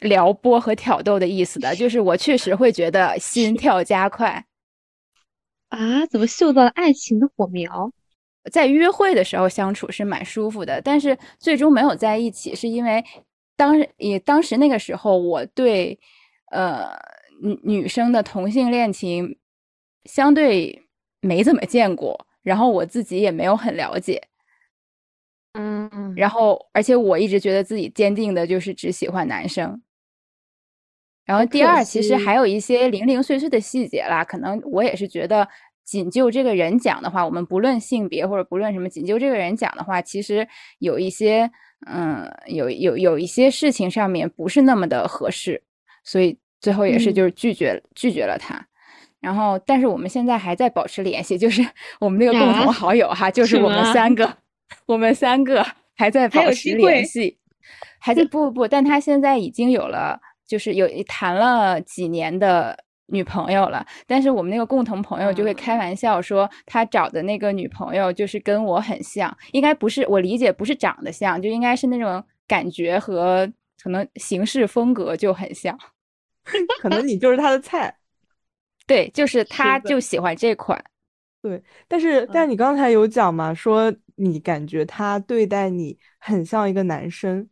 撩拨和挑逗的意思的，就是我确实会觉得心跳加快啊，怎么嗅到了爱情的火苗？在约会的时候相处是蛮舒服的，但是最终没有在一起，是因为当也当时那个时候我对呃女女生的同性恋情相对没怎么见过，然后我自己也没有很了解。嗯，然后，而且我一直觉得自己坚定的就是只喜欢男生。然后第二，其实还有一些零零碎碎的细节啦，可能我也是觉得，仅就这个人讲的话，我们不论性别或者不论什么，仅就这个人讲的话，其实有一些，嗯，有有有一些事情上面不是那么的合适，所以最后也是就是拒绝拒绝了他。然后，但是我们现在还在保持联系，就是 我们那个共同好友哈，就是我们三个。我们三个 还在保持联系，还在不不不，但他现在已经有了，就是有谈了几年的女朋友了。但是我们那个共同朋友就会开玩笑说，他找的那个女朋友就是跟我很像，应该不是我理解不是长得像，就应该是那种感觉和可能行事风格就很像。可能你就是他的菜，对，就是他就喜欢这款。对，但是但是你刚才有讲嘛，说。你感觉他对待你很像一个男生，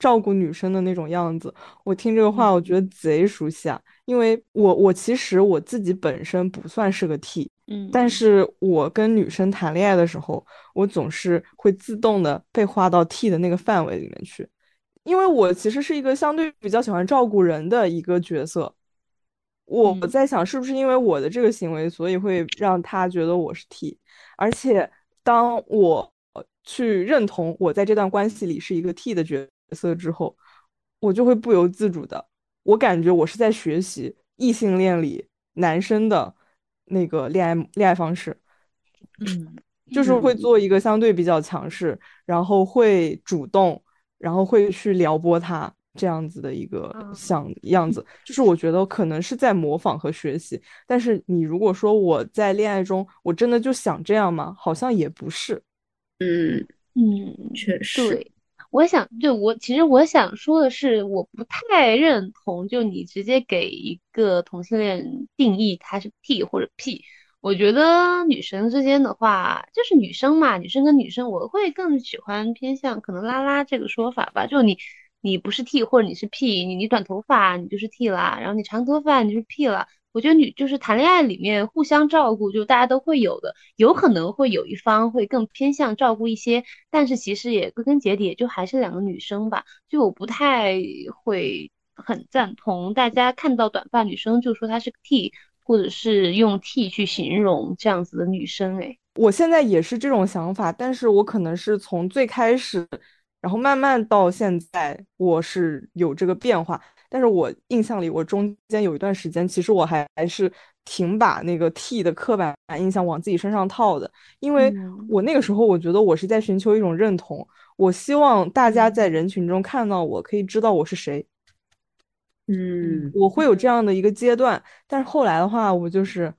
照顾女生的那种样子。我听这个话，我觉得贼熟悉啊，因为我我其实我自己本身不算是个 T，嗯，但是我跟女生谈恋爱的时候，我总是会自动的被划到 T 的那个范围里面去，因为我其实是一个相对比较喜欢照顾人的一个角色。我我在想，是不是因为我的这个行为，所以会让他觉得我是 T，而且。当我去认同我在这段关系里是一个 T 的角色之后，我就会不由自主的，我感觉我是在学习异性恋里男生的那个恋爱恋爱方式，嗯，就是会做一个相对比较强势，然后会主动，然后会去撩拨他。这样子的一个想样子，就是我觉得可能是在模仿和学习。但是你如果说我在恋爱中，我真的就想这样吗？好像也不是。嗯嗯，确实。对，我想，对我其实我想说的是，我不太认同，就你直接给一个同性恋定义他是 T 或者 P。我觉得女生之间的话，就是女生嘛，女生跟女生，我会更喜欢偏向可能拉拉这个说法吧，就你。你不是 T 或者你是 P，你你短头发你就是 T 啦，然后你长头发你就是 P 了。我觉得女就是谈恋爱里面互相照顾，就大家都会有的，有可能会有一方会更偏向照顾一些，但是其实也归根结底也就还是两个女生吧。就我不太会很赞同大家看到短发女生就说她是 T，或者是用 T 去形容这样子的女生。哎，我现在也是这种想法，但是我可能是从最开始。然后慢慢到现在，我是有这个变化，但是我印象里，我中间有一段时间，其实我还还是挺把那个 T 的刻板印象往自己身上套的，因为我那个时候我觉得我是在寻求一种认同，我希望大家在人群中看到我，可以知道我是谁。嗯，我会有这样的一个阶段，但是后来的话，我就是。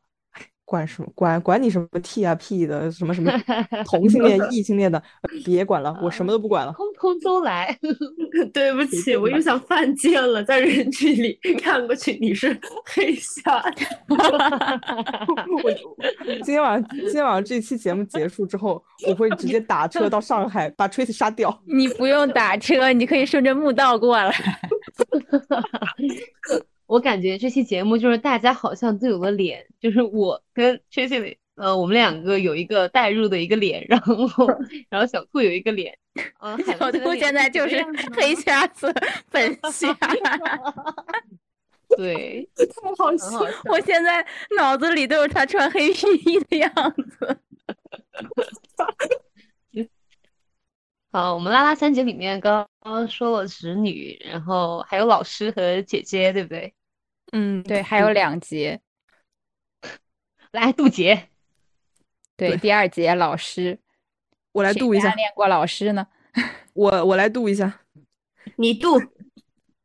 管什么管管你什么 T 啊 P 的什么什么 同性恋异性恋的，别管了，我什么都不管了，通通都来。对不起，我又想犯贱了，在人群里看过去你是黑瞎的。我今天晚上今天晚上这期节目结束之后，我会直接打车到上海把 Tracy 杀掉。你不用打车，你可以顺着墓道过来。我感觉这期节目就是大家好像都有个脸，就是我跟 Tracy，呃，我们两个有一个代入的一个脸，然后 然后小兔有一个脸，嗯，小兔现在就是黑瞎子粉瞎 对，好笑，我现在脑子里都是他穿黑皮衣的样子。好，我们拉拉三姐里面刚刚说了侄女，然后还有老师和姐姐，对不对？嗯，对，还有两节，来渡劫。对，第二节老师，我来渡一下。练过老师呢？我我来渡一下。你渡。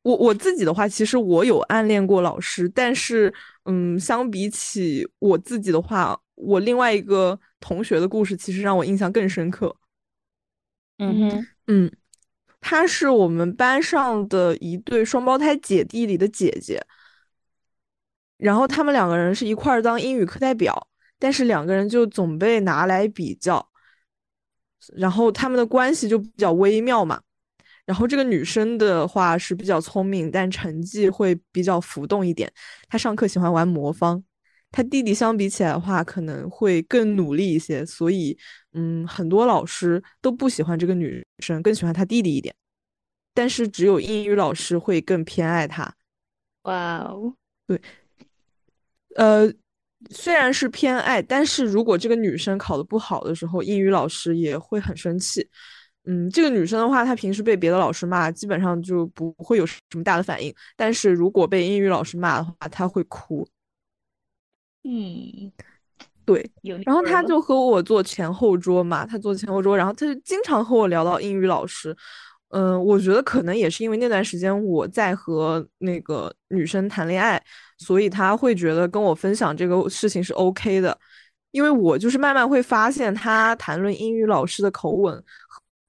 我我自己的话，其实我有暗恋过老师，但是，嗯，相比起我自己的话，我另外一个同学的故事，其实让我印象更深刻。嗯哼，嗯，她是我们班上的一对双胞胎姐弟里的姐姐，然后他们两个人是一块儿当英语课代表，但是两个人就总被拿来比较，然后他们的关系就比较微妙嘛。然后这个女生的话是比较聪明，但成绩会比较浮动一点。她上课喜欢玩魔方，她弟弟相比起来的话可能会更努力一些，所以嗯，很多老师都不喜欢这个女生，更喜欢她弟弟一点。但是只有英语老师会更偏爱她。哇哦，对，呃，虽然是偏爱，但是如果这个女生考得不好的时候，英语老师也会很生气。嗯，这个女生的话，她平时被别的老师骂，基本上就不会有什么大的反应。但是如果被英语老师骂的话，她会哭。嗯，对。然后她就和我坐前后桌嘛，她坐前后桌，然后她就经常和我聊到英语老师。嗯，我觉得可能也是因为那段时间我在和那个女生谈恋爱，所以他会觉得跟我分享这个事情是 OK 的。因为我就是慢慢会发现，他谈论英语老师的口吻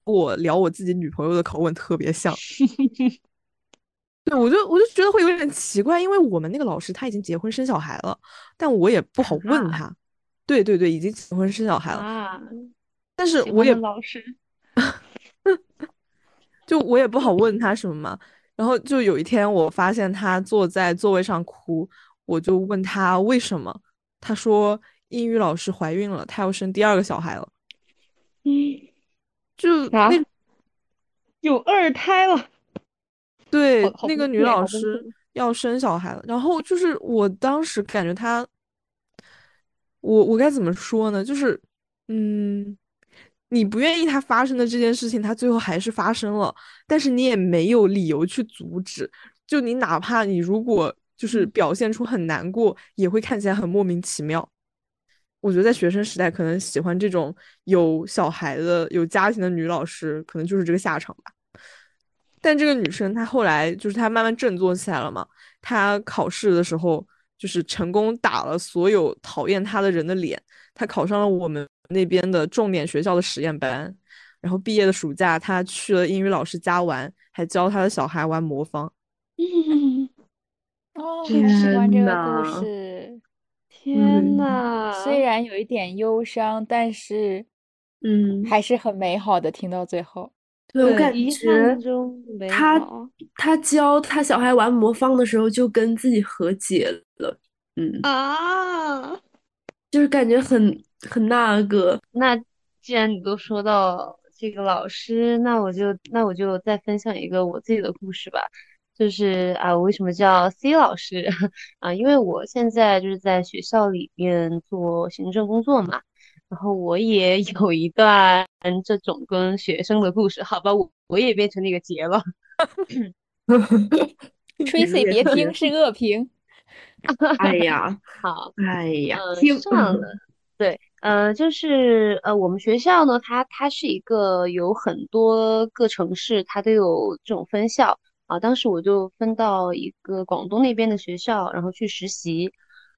和我聊我自己女朋友的口吻特别像。对，我就我就觉得会有点奇怪，因为我们那个老师他已经结婚生小孩了，但我也不好问啊他。对对对，已经结婚生小孩了，啊，但是我也老师，就我也不好问他什么嘛。然后就有一天，我发现他坐在座位上哭，我就问他为什么，他说英语老师怀孕了，他要生第二个小孩了。嗯，就 啊那有二胎了，对那个女老师要生小孩了，然后就是我当时感觉她，我我该怎么说呢？就是嗯，你不愿意它发生的这件事情，它最后还是发生了，但是你也没有理由去阻止。就你哪怕你如果就是表现出很难过，也会看起来很莫名其妙。我觉得在学生时代，可能喜欢这种有小孩的、有家庭的女老师，可能就是这个下场吧。但这个女生她后来就是她慢慢振作起来了嘛，她考试的时候就是成功打了所有讨厌她的人的脸，她考上了我们那边的重点学校的实验班，然后毕业的暑假他去了英语老师家玩，还教他的小孩玩魔方。嗯，哦，好喜欢这个故事。天嗯呐，虽然有一点忧伤，但是嗯，还是很美好的。听到最后，对我感觉他好他教他小孩玩魔方的时候，就跟自己和解了。嗯，啊。就是感觉很很那个。那既然你都说到这个老师，那我就那我就再分享一个我自己的故事吧。就是啊，我为什么叫 C 老师 啊？因为我现在就是在学校里面做行政工作嘛，然后我也有一段这种跟学生的故事，好吧，我我也变成那个杰了。Tracy 别听是恶评。哎呀，好，哎呀，嗯，听是这样的，对，呃，就是呃，我们学校呢，它它是一个有很多个城市，它都有这种分校啊。当时我就分到一个广东那边的学校，然后去实习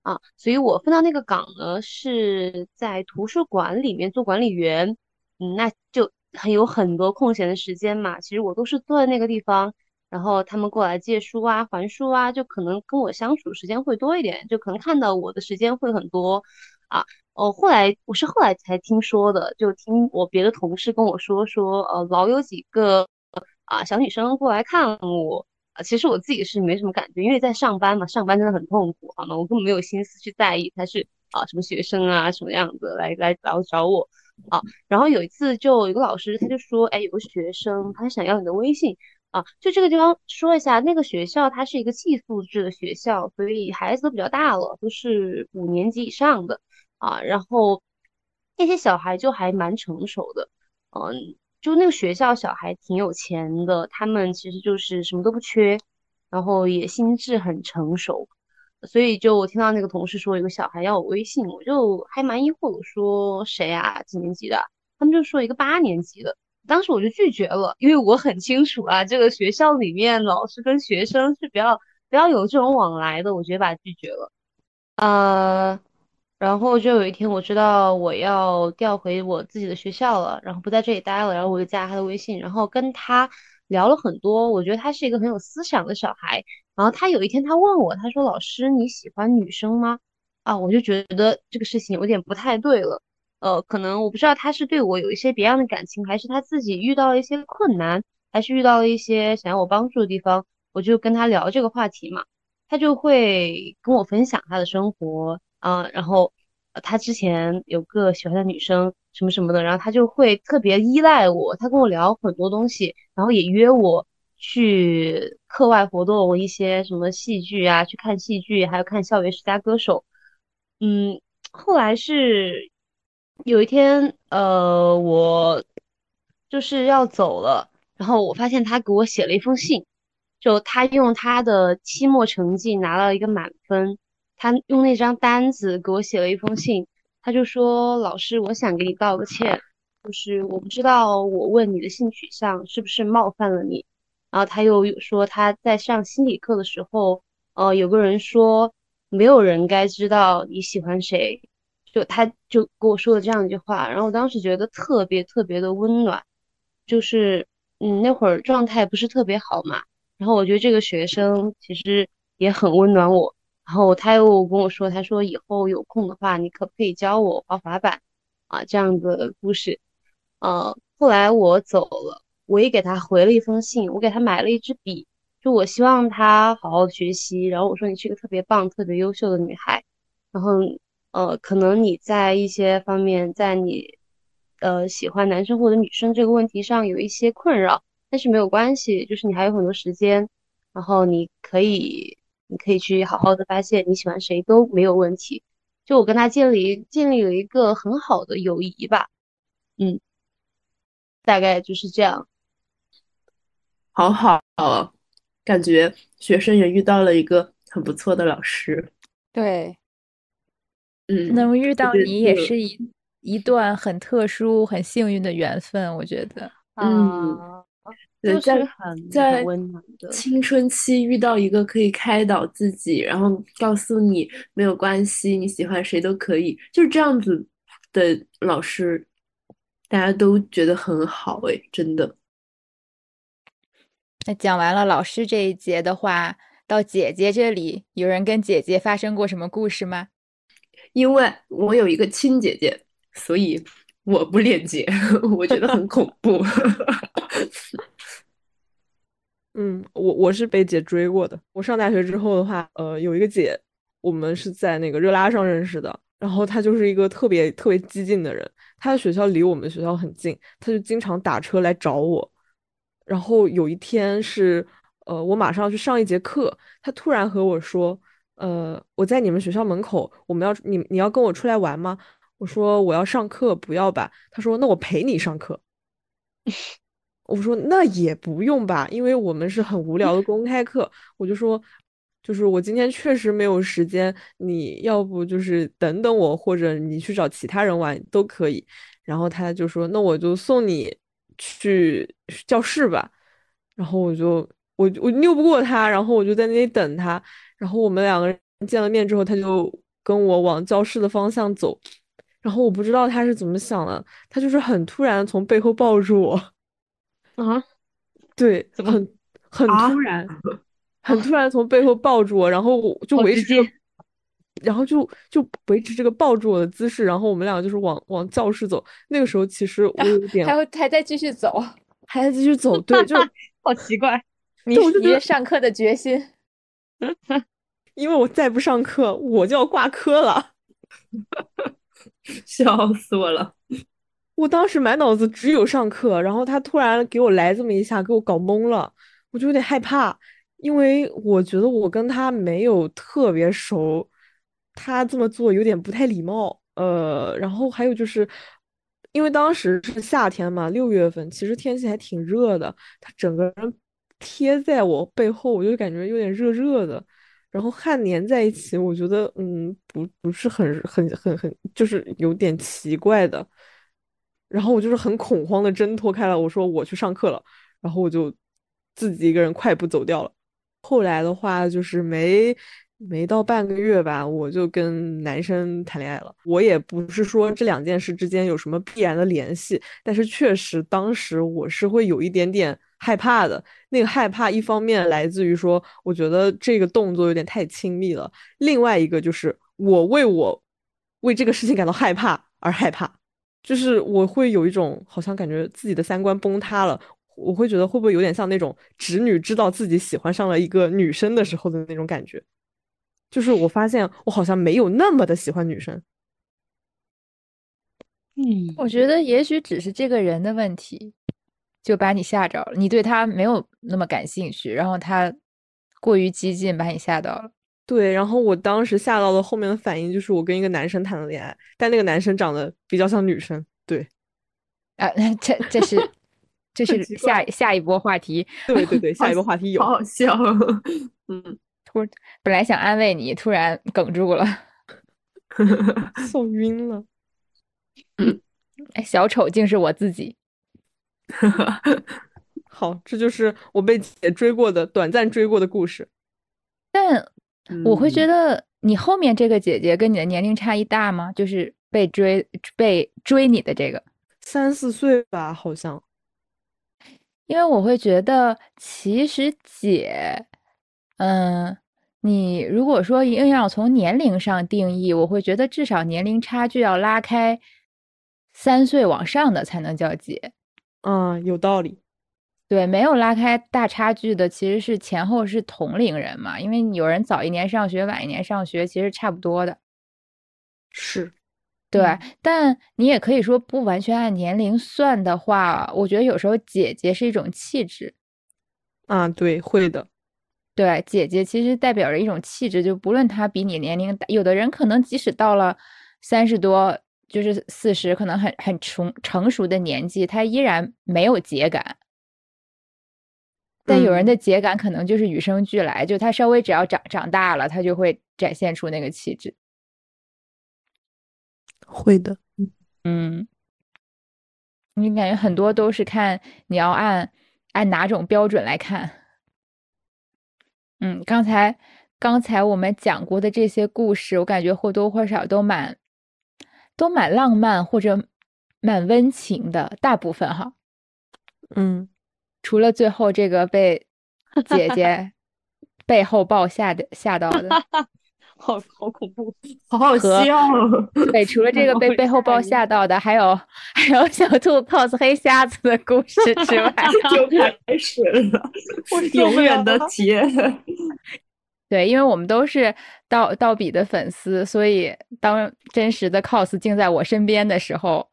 啊，所以我分到那个岗呢是在图书馆里面做管理员，嗯，那就很有很多空闲的时间嘛。其实我都是坐在那个地方。然后他们过来借书啊、还书啊，就可能跟我相处时间会多一点，就可能看到我的时间会很多啊。哦，后来我是后来才听说的，就听我别的同事跟我说说，呃，老有几个啊小女生过来看我啊。其实我自己是没什么感觉，因为在上班嘛，上班真的很痛苦，好吗？我根本没有心思去在意他是啊什么学生啊什么样子来来来找我啊。然后有一次就有个老师他就说，哎，有个学生他想要你的微信。啊，就这个地方说一下，那个学校它是一个寄宿制的学校，所以孩子都比较大了，都是五年级以上的啊。然后那些小孩就还蛮成熟的，嗯，就那个学校小孩挺有钱的，他们其实就是什么都不缺，然后也心智很成熟。所以就我听到那个同事说有个小孩要我微信，我就还蛮疑惑，我说谁啊？几年级的？他们就说一个八年级的。当时我就拒绝了，因为我很清楚啊，这个学校里面老师跟学生是比较不要有这种往来的，我直接把他拒绝了。呃，然后就有一天我知道我要调回我自己的学校了，然后不在这里待了，然后我就加他的微信，然后跟他聊了很多。我觉得他是一个很有思想的小孩。然后他有一天他问我，他说：“老师，你喜欢女生吗？”啊，我就觉得这个事情有点不太对了。呃，可能我不知道他是对我有一些别样的感情，还是他自己遇到了一些困难，还是遇到了一些想要我帮助的地方。我就跟他聊这个话题嘛，他就会跟我分享他的生活啊，然后他之前有个喜欢的女生什么什么的，然后他就会特别依赖我，他跟我聊很多东西，然后也约我去课外活动，一些什么戏剧啊，去看戏剧，还有看校园十佳歌手。嗯，后来是有一天，呃，我就是要走了，然后我发现他给我写了一封信。就他用他的期末成绩拿了一个满分，他用那张单子给我写了一封信，他就说：“老师，我想给你道个歉，就是我不知道我问你的性取向是不是冒犯了你。”然后他又说他在上心理课的时候，呃，有个人说没有人该知道你喜欢谁，就他就跟我说了这样一句话，然后我当时觉得特别特别的温暖，就是嗯那会儿状态不是特别好嘛。然后我觉得这个学生其实也很温暖我。然后他又跟我说，他说以后有空的话，你可不可以教我滑滑板啊？这样的故事。呃，后来我走了，我也给他回了一封信，我给他买了一支笔，就我希望他好好学习。然后我说你是个特别棒、特别优秀的女孩。然后呃，可能你在一些方面，在你呃喜欢男生或者女生这个问题上有一些困扰。但是没有关系，就是你还有很多时间，然后你可以，你可以去好好的发现你喜欢谁都没有问题。就我跟他建立建立了一个很好的友谊吧，嗯，大概就是这样。好好，感觉学生也遇到了一个很不错的老师。对，嗯，能遇到你也是一一段很特殊、很幸运的缘分，我觉得。嗯。对，在在青春期遇到一个可以开导自己，然后告诉你没有关系，你喜欢谁都可以，就是这样子的老师，大家都觉得很好哎，真的。那讲完了老师这一节的话，到姐姐这里，有人跟姐姐发生过什么故事吗？因为我有一个亲姐姐，所以我不恋姐，我觉得很恐怖。嗯，我我是被姐追过的。我上大学之后的话，呃，有一个姐，我们是在那个热拉上认识的。然后她就是一个特别特别激进的人。她的学校离我们学校很近，她就经常打车来找我。然后有一天是，呃，我马上要去上一节课，她突然和我说，呃，我在你们学校门口，我们要你你要跟我出来玩吗？我说我要上课，不要吧。她说那我陪你上课。我说那也不用吧，因为我们是很无聊的公开课。我就说，就是我今天确实没有时间，你要不就是等等我，或者你去找其他人玩都可以。然后他就说，那我就送你去教室吧。然后我就我我拗不过他，然后我就在那里等他。然后我们两个人见了面之后，他就跟我往教室的方向走。然后我不知道他是怎么想的，他就是很突然从背后抱住我。啊，对，很很突然，很突然从背后抱住我，然后就维持，然后就就维持这个抱住我的姿势，然后我们俩就是往往教室走。那个时候其实我有点 还会还在继续走，还在继续走，对，就 好奇怪，你你上课的决心，因为我再不上课我就要挂科了，笑死我了。我当时满脑子只有上课，然后他突然给我来这么一下，给我搞懵了，我就有点害怕，因为我觉得我跟他没有特别熟，他这么做有点不太礼貌。呃，然后还有就是，因为当时是夏天嘛，六月份，其实天气还挺热的，他整个人贴在我背后，我就感觉有点热热的，然后汗粘在一起，我觉得嗯，不不是很很很很，就是有点奇怪的。然后我就是很恐慌的挣脱开了，我说我去上课了，然后我就自己一个人快步走掉了。后来的话就是没没到半个月吧，我就跟男生谈恋爱了。我也不是说这两件事之间有什么必然的联系，但是确实当时我是会有一点点害怕的。那个害怕，一方面来自于说，我觉得这个动作有点太亲密了；另外一个就是我为我为这个事情感到害怕而害怕，就是我会有一种好像感觉自己的三观崩塌了。我会觉得会不会有点像那种直女知道自己喜欢上了一个女生的时候的那种感觉。就是我发现我好像没有那么的喜欢女生，嗯，我觉得也许只是这个人的问题，就把你吓着了。你对他没有那么感兴趣，然后他过于激进，把你吓到了。对，然后我当时吓到了，后面的反应就是我跟一个男生谈了恋爱，但那个男生长得比较像女生。对，啊，这这是这是下下一波话题。对对对，下一波话题有，好好笑。嗯。突本来想安慰你，突然哽住了，笑晕了。嗯，哎，小丑竟是我自己。好，这就是我被姐追过的短暂追过的故事。但我会觉得你后面这个姐姐跟你的年龄差异大吗？就是被追被追你的这个三四岁吧，好像。因为我会觉得，其实姐。嗯，你如果说硬要从年龄上定义，我会觉得至少年龄差距要拉开三岁往上的才能叫姐。嗯，有道理。对，没有拉开大差距的，其实是前后是同龄人嘛，因为有人早一年上学，晚一年上学，其实差不多的。是，对。但你也可以说不完全按年龄算的话，我觉得有时候姐姐是一种气质。啊，对，会的。对，姐姐其实代表着一种气质，就不论她比你年龄大，有的人可能即使到了三十多，就是四十，可能很很成成熟的年纪，她依然没有节感。但有人的节感可能就是与生俱来，就他稍微只要长长大了，他就会展现出那个气质。会的，嗯，你感觉很多都是看你要按按哪种标准来看。嗯，刚才刚才我们讲过的这些故事，我感觉或多或少都蛮都蛮浪漫或者蛮温情的，大部分哈。嗯，除了最后这个被 姐姐背后抱吓的吓到的，好好恐怖，好好笑。对，除了 这个被背后抱吓到的，还有还有小兔 cos 黑瞎子的故事之外，就开始了，我永远的结。对，因为我们都是道道比的粉丝，所以当真实的 cos 竟在我身边的时候，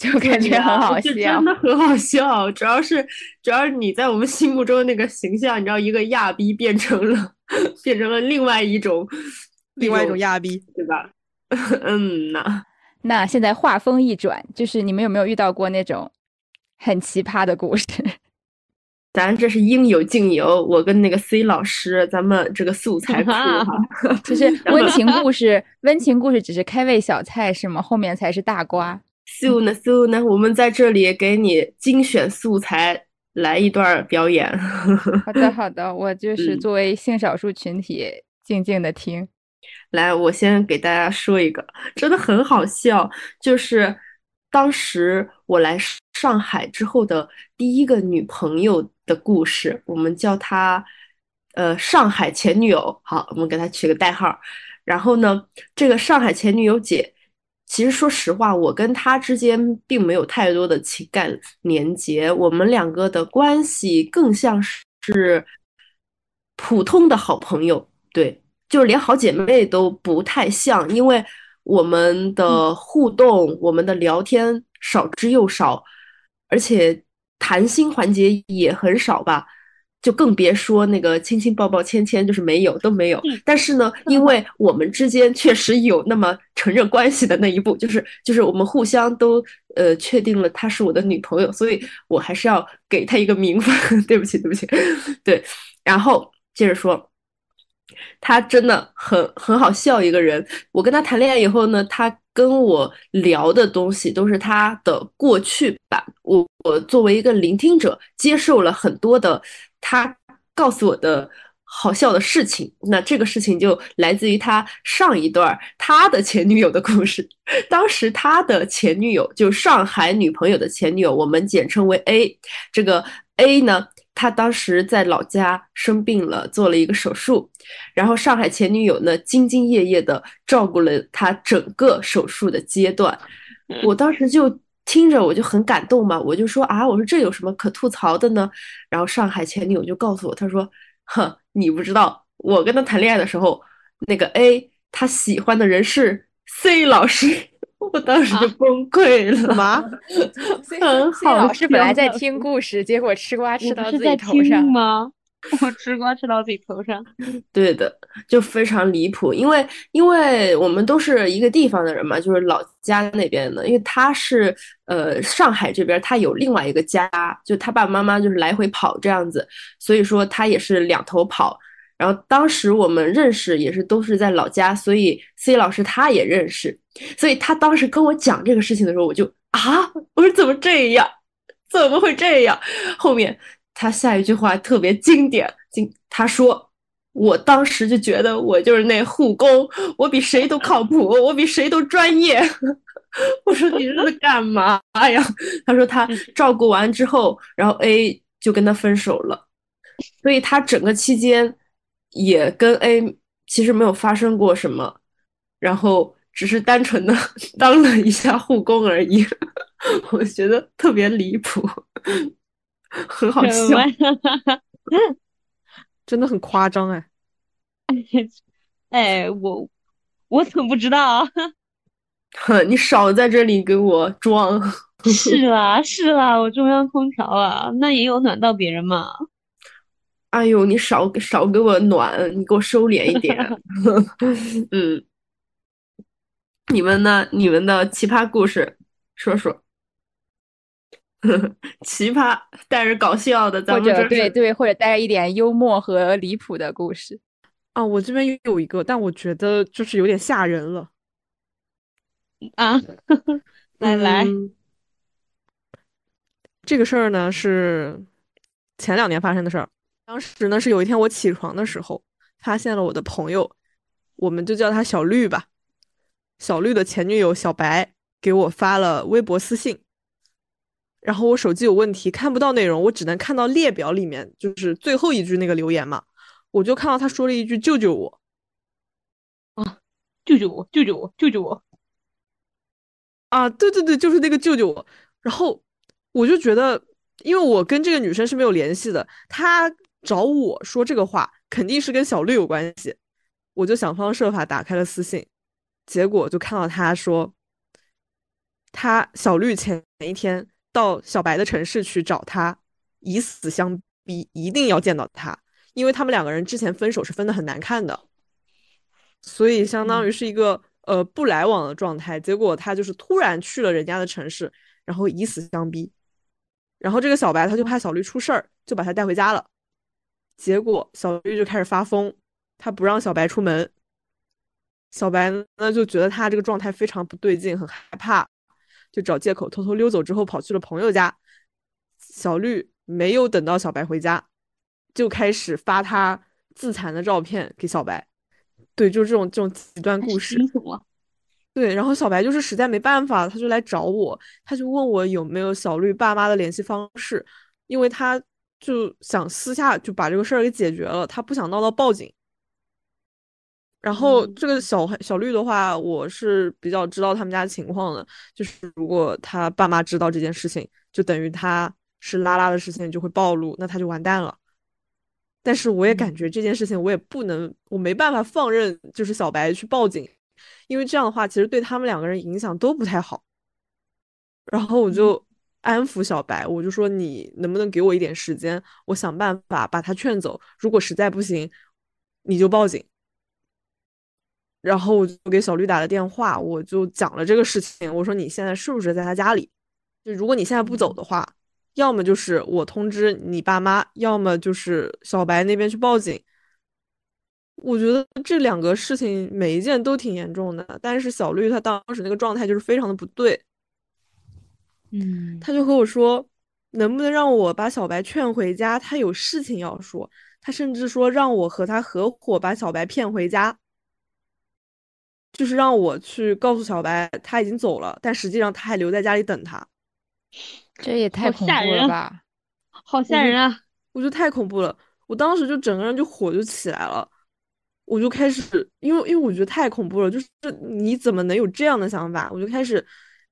就感觉很好笑，真的很好笑。主要是主要是你在我们心目中的那个形象，你知道，一个亚逼变成了 变成了另外一种另外一种亚逼，对吧？嗯呐。那现在话锋一转，就是你们有没有遇到过那种很奇葩的故事？咱这是应有尽有，我跟那个 C 老师，咱们这个素材库哈，就是温情故事，温情故事只是开胃小菜是吗？后面才是大瓜。素呢素呢，我们在这里给你精选素材，来一段表演。好的 好的，我就是作为性少数群体，静静的听。来，我先给大家说一个，真的很好笑，就是当时我来上海之后的第一个女朋友。的故事，我们叫她，呃，上海前女友。好，我们给她取个代号。然后呢，这个上海前女友姐，其实说实话，我跟他之间并没有太多的情感连接，我们两个的关系更像是普通的好朋友。对，就是连好姐妹都不太像，因为我们的互动，我们的聊天少之又少，而且。谈心环节也很少吧，就更别说那个亲亲抱抱牵牵，就是没有都没有。但是呢，因为我们之间确实有那么承认关系的那一步，就是就是我们互相都呃确定了她是我的女朋友，所以我还是要给她一个名分。对不起，对不起，对。然后接着说。他真的很很好笑一个人。我跟他谈恋爱以后呢，他跟我聊的东西都是他的过去吧。我我作为一个聆听者，接受了很多的他告诉我的好笑的事情。那这个事情就来自于他上一段他的前女友的故事。当时他的前女友就上海女朋友的前女友，我们简称为 A。这个 A 呢，他当时在老家生病了，做了一个手术，然后上海前女友呢兢兢业业的照顾了他整个手术的阶段。我当时就。听着我就很感动嘛，我就说啊，我说这有什么可吐槽的呢？然后上海前女友就告诉我，她说，哼，你不知道，我跟他谈恋爱的时候，那个 A 他喜欢的人是 C 老师，我当时就崩溃了。什么？C 老师本来在听故事，结果吃瓜吃到自己头上吗？我吃瓜吃到自己头上，对的，就非常离谱。因为因为我们都是一个地方的人嘛，就是老家那边的。因为他是呃上海这边，他有另外一个家，就他爸爸妈妈就是来回跑这样子，所以说他也是两头跑。然后当时我们认识也是都是在老家，所以 C 老师他也认识，所以他当时跟我讲这个事情的时候，我就啊，我说怎么这样？怎么会这样？后面。他下一句话特别经典，经他说：“我当时就觉得我就是那护工，我比谁都靠谱，我比谁都专业。”我说：“你这是 干嘛呀？” 他说：“他照顾完之后，然后 A 就跟他分手了，所以他整个期间也跟 A 其实没有发生过什么，然后只是单纯的当了一下护工而已。我觉得特别离谱。”很好笑，真的很夸张哎！哎，我我怎么不知道？哼，你少在这里给我装！是啦是啦，我中央空调啊，那也有暖到别人嘛。哎呦，你少少给我暖，你给我收敛一点。嗯，你们呢？你们的奇葩故事说说。奇葩带着搞笑的，或者对对，或者带着一点幽默和离谱的故事啊。我这边有一个，但我觉得就是有点吓人了啊。来来，这个事儿呢是前两年发生的事儿。当时呢是有一天我起床的时候，发现了我的朋友，我们就叫他小绿吧。小绿的前女友小白给我发了微博私信。然后我手机有问题，看不到内容，我只能看到列表里面就是最后一句那个留言嘛。我就看到他说了一句“救救我”，啊，救救我，救救我，救救我！啊，对对对，就是那个救救我。然后我就觉得，因为我跟这个女生是没有联系的，她找我说这个话，肯定是跟小绿有关系。我就想方设法打开了私信，结果就看到她说，他小绿前一天。到小白的城市去找他，以死相逼，一定要见到他，因为他们两个人之前分手是分的很难看的，所以相当于是一个呃不来往的状态。结果他就是突然去了人家的城市，然后以死相逼，然后这个小白他就怕小绿出事儿，就把他带回家了。结果小绿就开始发疯，他不让小白出门，小白呢就觉得他这个状态非常不对劲，很害怕。就找借口偷偷溜走，之后跑去了朋友家。小绿没有等到小白回家，就开始发他自残的照片给小白。对，就是这种这种极端故事。对，然后小白就是实在没办法，他就来找我，他就问我有没有小绿爸妈的联系方式，因为他就想私下就把这个事儿给解决了，他不想闹到报警。然后这个小小绿的话，我是比较知道他们家情况的。就是如果他爸妈知道这件事情，就等于他是拉拉的事情就会暴露，那他就完蛋了。但是我也感觉这件事情我也不能，我没办法放任，就是小白去报警，因为这样的话其实对他们两个人影响都不太好。然后我就安抚小白，我就说你能不能给我一点时间，我想办法把他劝走。如果实在不行，你就报警。然后我就给小绿打了电话，我就讲了这个事情。我说你现在是不是在他家里？就如果你现在不走的话，要么就是我通知你爸妈，要么就是小白那边去报警。我觉得这两个事情每一件都挺严重的，但是小绿他当时那个状态就是非常的不对。嗯，他就和我说，能不能让我把小白劝回家？他有事情要说。他甚至说让我和他合伙把小白骗回家，就是让我去告诉小白他已经走了，但实际上他还留在家里等他。这也太恐怖了吧！好吓人啊！我觉得太恐怖了，我当时就整个人就火就起来了，我就开始，因为因为我觉得太恐怖了，就是你怎么能有这样的想法？我就开始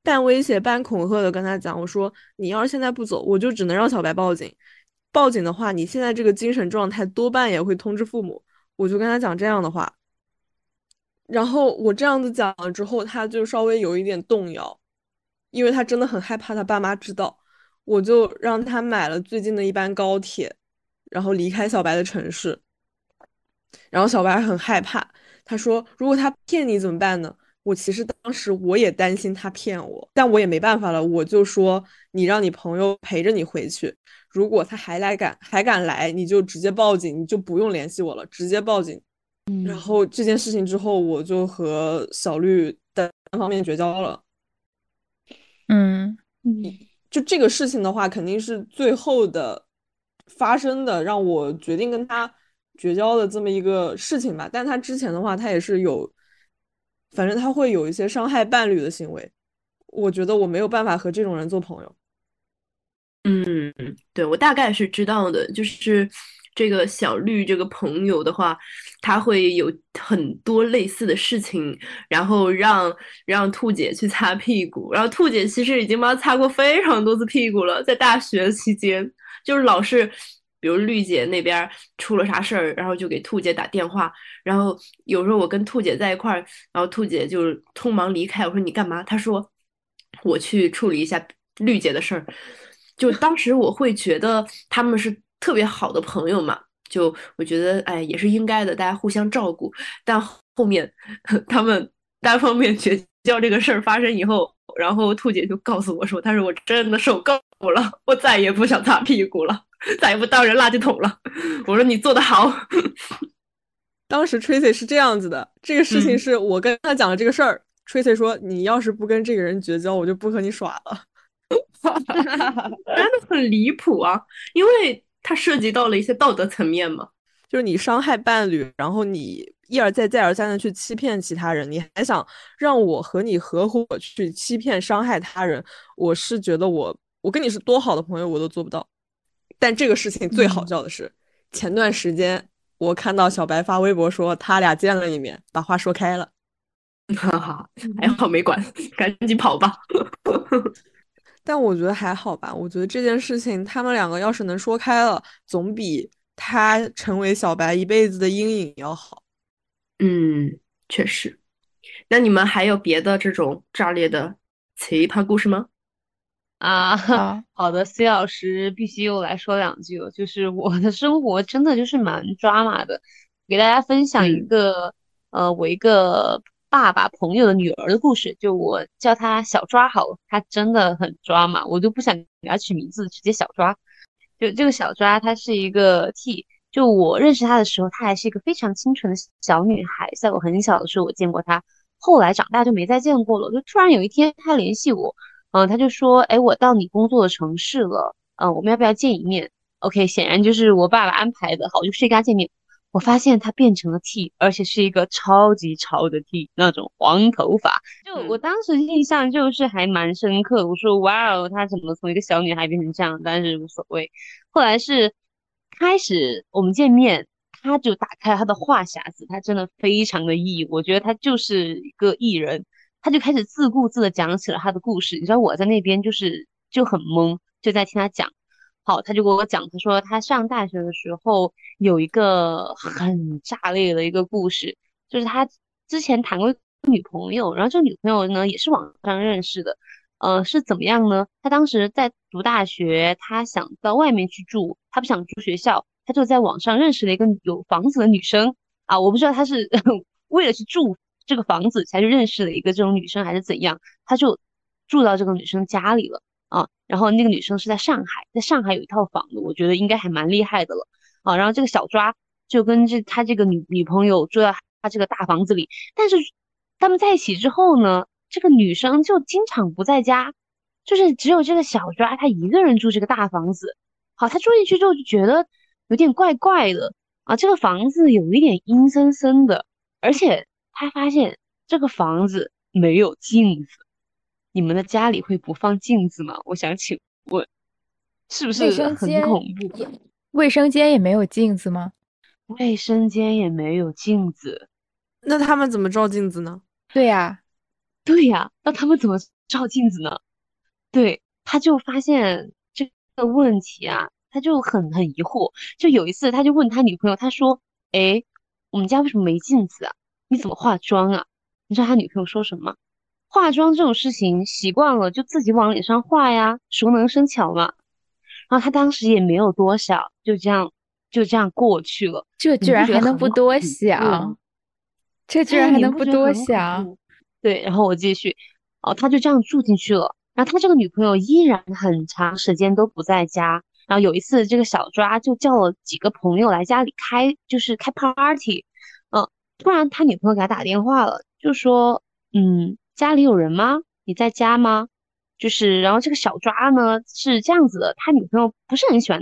半威胁半恐吓的跟他讲，我说你要是现在不走，我就只能让小白报警。报警的话，你现在这个精神状态多半也会通知父母。我就跟他讲这样的话，然后我这样子讲了之后，他就稍微有一点动摇，因为他真的很害怕他爸妈知道。我就让他买了最近的一班高铁，然后离开小白的城市。然后小白很害怕，他说：“如果他骗你怎么办呢？”我其实当时我也担心他骗我，但我也没办法了，我就说：“你让你朋友陪着你回去。”如果他还来敢还敢来，你就直接报警，你就不用联系我了，直接报警。然后这件事情之后，我就和小绿单方面绝交了。嗯嗯，就这个事情的话，肯定是最后的发生的，让我决定跟他绝交的这么一个事情吧。但他之前的话，他也是有，反正他会有一些伤害伴侣的行为，我觉得我没有办法和这种人做朋友。嗯，对我大概是知道的，就是这个小绿这个朋友的话，他会有很多类似的事情，然后让让兔姐去擦屁股，然后兔姐其实已经帮他擦过非常多次屁股了，在大学期间，就是老是，比如绿姐那边出了啥事儿，然后就给兔姐打电话，然后有时候我跟兔姐在一块儿，然后兔姐就匆忙离开，我说你干嘛？她说我去处理一下绿姐的事儿。就当时我会觉得他们是特别好的朋友嘛，就我觉得哎也是应该的，大家互相照顾。但后面 他们单方面绝交这个事儿发生以后，然后兔姐就告诉我说：“她说我真的受够了，我再也不想擦屁股了，再也不当人垃圾桶了。”我说：“你做的好。”当时 Tracy 是这样子的，这个事情是我跟他讲了这个事儿，Tracy 说：“你要是不跟这个人绝交，我就不和你耍了。”真的很离谱啊，因为它涉及到了一些道德层面吗。就是你伤害伴侣，然后你一而再、再而三的去欺骗其他人，你还想让我和你合伙去欺骗、伤害他人？我是觉得我我跟你是多好的朋友，我都做不到。但这个事情最好笑的是，前段时间我看到小白发微博说他俩见了一面，把话说开了。哈哈，还好没管，赶紧跑吧。但我觉得还好吧，我觉得这件事情他们两个要是能说开了，总比他成为小白一辈子的阴影要好。嗯，确实。那你们还有别的这种炸裂的奇葩故事吗？啊，好 的，C 老师必须又来说两句了。就是我的生活真的就是蛮抓马的，给大家分享一个，呃，我一个。爸爸朋友的女儿的故事，就我叫她小抓好，她真的很抓嘛，我就不想给她取名字，直接小抓。就这个小抓，她是一个 T，就我认识她的时候，她还是一个非常清纯的小女孩，在我很小的时候我见过她，后来长大就没再见过了。就突然有一天她联系我，嗯，她就说，哎，我到你工作的城市了，嗯，我们要不要见一面？OK，显然就是我爸爸安排的，好，就去跟她见面。我发现他变成了 T，而且是一个超级潮的 T，那种黄头发。就我当时印象就是还蛮深刻。我说哇哦，他怎么从一个小女孩变成这样？但是无所谓。后来是开始我们见面，他就打开了他的话匣子，他真的非常的艺，我觉得他就是一个艺人。他就开始自顾自的讲起了他的故事。你知道我在那边就是就很懵，就在听他讲。好，他就给我讲，他说他上大学的时候有一个很炸裂的一个故事，就是他之前谈过女朋友，然后这个女朋友呢也是网上认识的，呃，是怎么样呢？他当时在读大学，他想到外面去住，他不想住学校，他就在网上认识了一个有房子的女生啊，我不知道他是 为了去住这个房子才去认识了一个这种女生，还是怎样，他就住到这个女生家里了。啊，然后那个女生是在上海，在上海有一套房子，我觉得应该还蛮厉害的了。啊，然后这个小抓就跟这他这个女女朋友住在他这个大房子里，但是他们在一起之后呢，这个女生就经常不在家，就是只有这个小抓他一个人住这个大房子。好，他住进去之后就觉得有点怪怪的，啊，这个房子有一点阴森森的，而且他发现这个房子没有镜子。你们的家里会不放镜子吗？我想请问，是不是很恐怖？卫生间也没有镜子吗？卫生间也没有镜子，那他们怎么照镜子呢？对呀，对呀，那他们怎么照镜子呢？对，他就发现这个问题啊，他就很很疑惑。就有一次，他就问他女朋友，他说：“哎，我们家为什么没镜子啊？你怎么化妆啊？”你知道他女朋友说什么？化妆这种事情习惯了就自己往脸上画呀，熟能生巧嘛。然后他当时也没有多想，就这样就这样过去了。这居然还能不多想？这居然还能不多想？对，然后我继续。哦，他就这样住进去了。然后他这个女朋友依然很长时间都不在家。然后有一次，这个小抓就叫了几个朋友来家里开，就是开 party。嗯，突然他女朋友给他打电话了，就说：“嗯。”家里有人吗？你在家吗？就是，然后这个小抓呢是这样子的，他女朋友不是很喜欢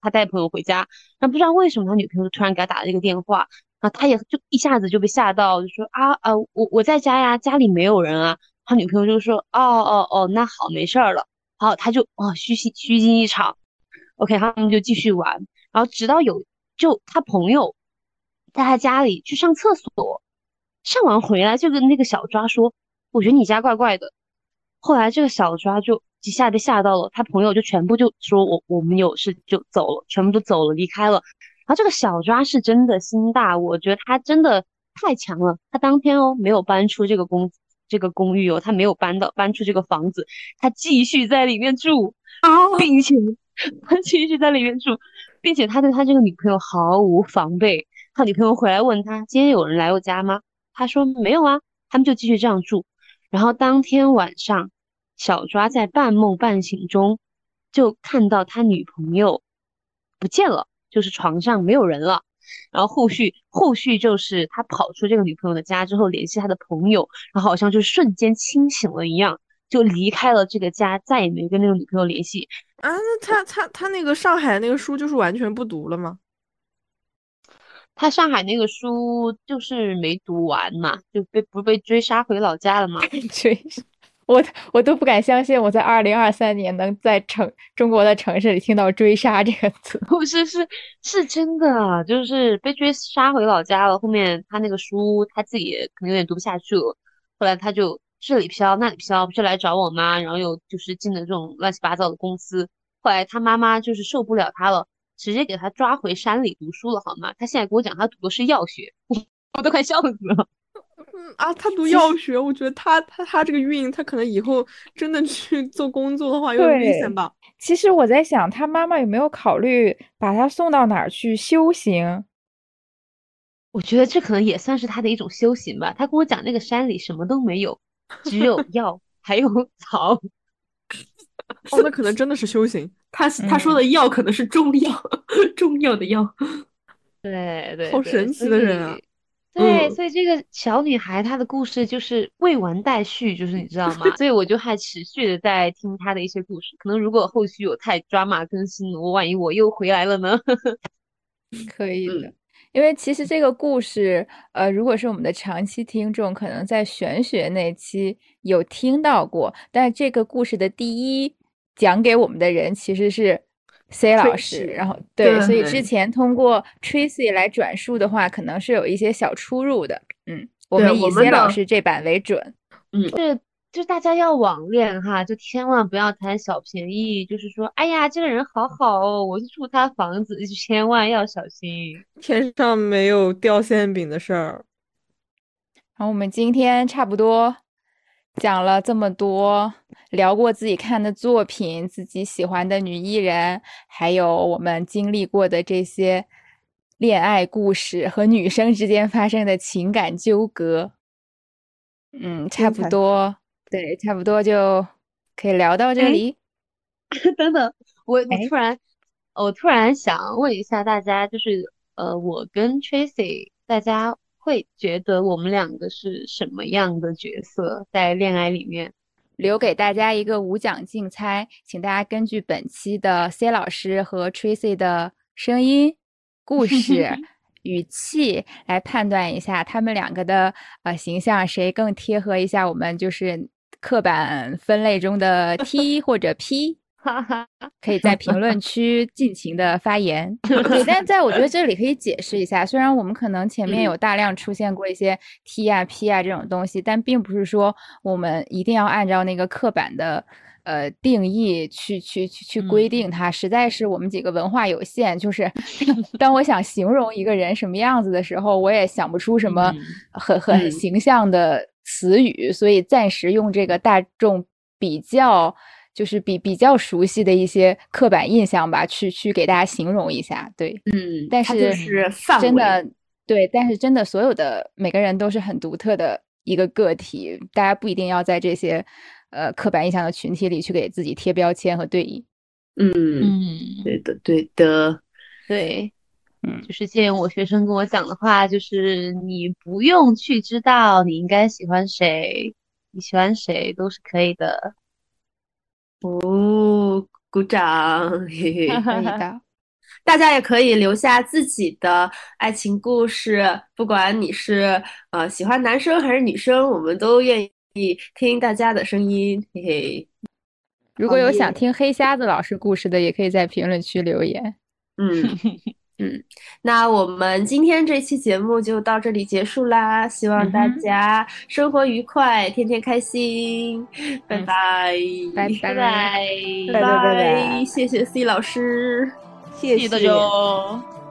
他带朋友回家，那不知道为什么他女朋友突然给他打了一个电话，啊，他也就一下子就被吓到，就说啊啊，我我在家呀，家里没有人啊。他女朋友就说哦哦哦，那好，没事儿了。好，他就哦虚惊虚惊一场。OK，他们就继续玩，然后直到有就他朋友在他家里去上厕所，上完回来就跟那个小抓说。我觉得你家怪怪的，后来这个小抓就一下被吓到了，他朋友就全部就说我我们有事就走了，全部都走了离开了。然后这个小抓是真的心大，我觉得他真的太强了。他当天哦没有搬出这个公这个公寓哦，他没有搬到搬出这个房子，他继续在里面住啊，并且他继续在里面住，并且他对他这个女朋友毫无防备。他女朋友回来问他今天有人来我家吗？他说没有啊，他们就继续这样住。然后当天晚上，小抓在半梦半醒中，就看到他女朋友不见了，就是床上没有人了。然后后续后续就是他跑出这个女朋友的家之后，联系他的朋友，然后好像就瞬间清醒了一样，就离开了这个家，再也没跟那个女朋友联系。啊，那他他他那个上海那个书就是完全不读了吗？他上海那个书就是没读完嘛，就被不是被追杀回老家了吗？追，我我都不敢相信，我在二零二三年能在城中国的城市里听到“追杀”这个词。不是，是是真的，就是被追杀回老家了。后面他那个书他自己可能有点读不下去了，后来他就这里飘那里飘，不是来找我妈，然后又就是进了这种乱七八糟的公司。后来他妈妈就是受不了他了。直接给他抓回山里读书了，好吗？他现在跟我讲他读的是药学，我都快笑死了。嗯 啊，他读药学，我觉得他他他这个运，他可能以后真的去做工作的话有点危险吧。其实我在想，他妈妈有没有考虑把他送到哪儿去修行？我觉得这可能也算是他的一种修行吧。他跟我讲，那个山里什么都没有，只有 药还有草。哦，那可能真的是修行。他他说的药可能是中药，中药的药。对对，好神奇的人啊！对，所以这个小女孩她的故事就是未完待续，就是你知道吗？所以我就还持续的在听她的一些故事。可能如果后续有太抓马更新，我万一我又回来了呢？可以的，因为其实这个故事，呃，如果是我们的长期听众，可能在玄学那期有听到过，但这个故事的第一。讲给我们的人其实是 C 老师，然后对，所以之前通过 Tracy 来转述的话，可能是有一些小出入的。嗯，我们以 C 老师这版为准。嗯，是，就大家要网恋哈，就千万不要贪小便宜。就是说，哎呀，这个人好好哦，我就住他房子，千万要小心，天上没有掉馅饼的事儿。然后我们今天差不多。讲了这么多，聊过自己看的作品，自己喜欢的女艺人，还有我们经历过的这些恋爱故事和女生之间发生的情感纠葛。嗯，差不多，对，差不多就可以聊到这里。等等，我我突然，我突然想问一下大家，就是呃，我跟 Tracy 大家。会觉得我们两个是什么样的角色在恋爱里面？留给大家一个无奖竞猜，请大家根据本期的 C 老师和 Tracy 的声音故事 语气来判断一下他们两个的呃形象谁更贴合一下我们就是刻板分类中的 T 或者 P。可以在评论区尽情的发言，对，但在我觉得这里可以解释一下，虽然我们可能前面有大量出现过一些 T 啊 P 啊这种东西，但并不是说我们一定要按照那个刻板的呃定义去去去去规定它，实在是我们几个文化有限，就是 当我想形容一个人什么样子的时候，我也想不出什么很很形象的词语，所以暂时用这个大众比较。就是比比较熟悉的一些刻板印象吧，去去给大家形容一下，对，嗯，但是是真的对，但是真的所有的每个人都是很独特的一个个体，大家不一定要在这些呃刻板印象的群体里去给自己贴标签和对应。嗯嗯，对的对的，对，嗯，就是借用我学生跟我讲的话，就是你不用去知道你应该喜欢谁，你喜欢谁都是可以的。哦，鼓掌！嘿 嘿，可以的。大家也可以留下自己的爱情故事，不管你是呃喜欢男生还是女生，我们都愿意听大家的声音。嘿嘿，如果有想听黑瞎子老师故事的，也可以在评论区留言。嗯。嗯，那我们今天这期节目就到这里结束啦，希望大家生活愉快，天天开心，拜拜，拜拜拜拜拜，谢谢 C 老师，谢谢大家。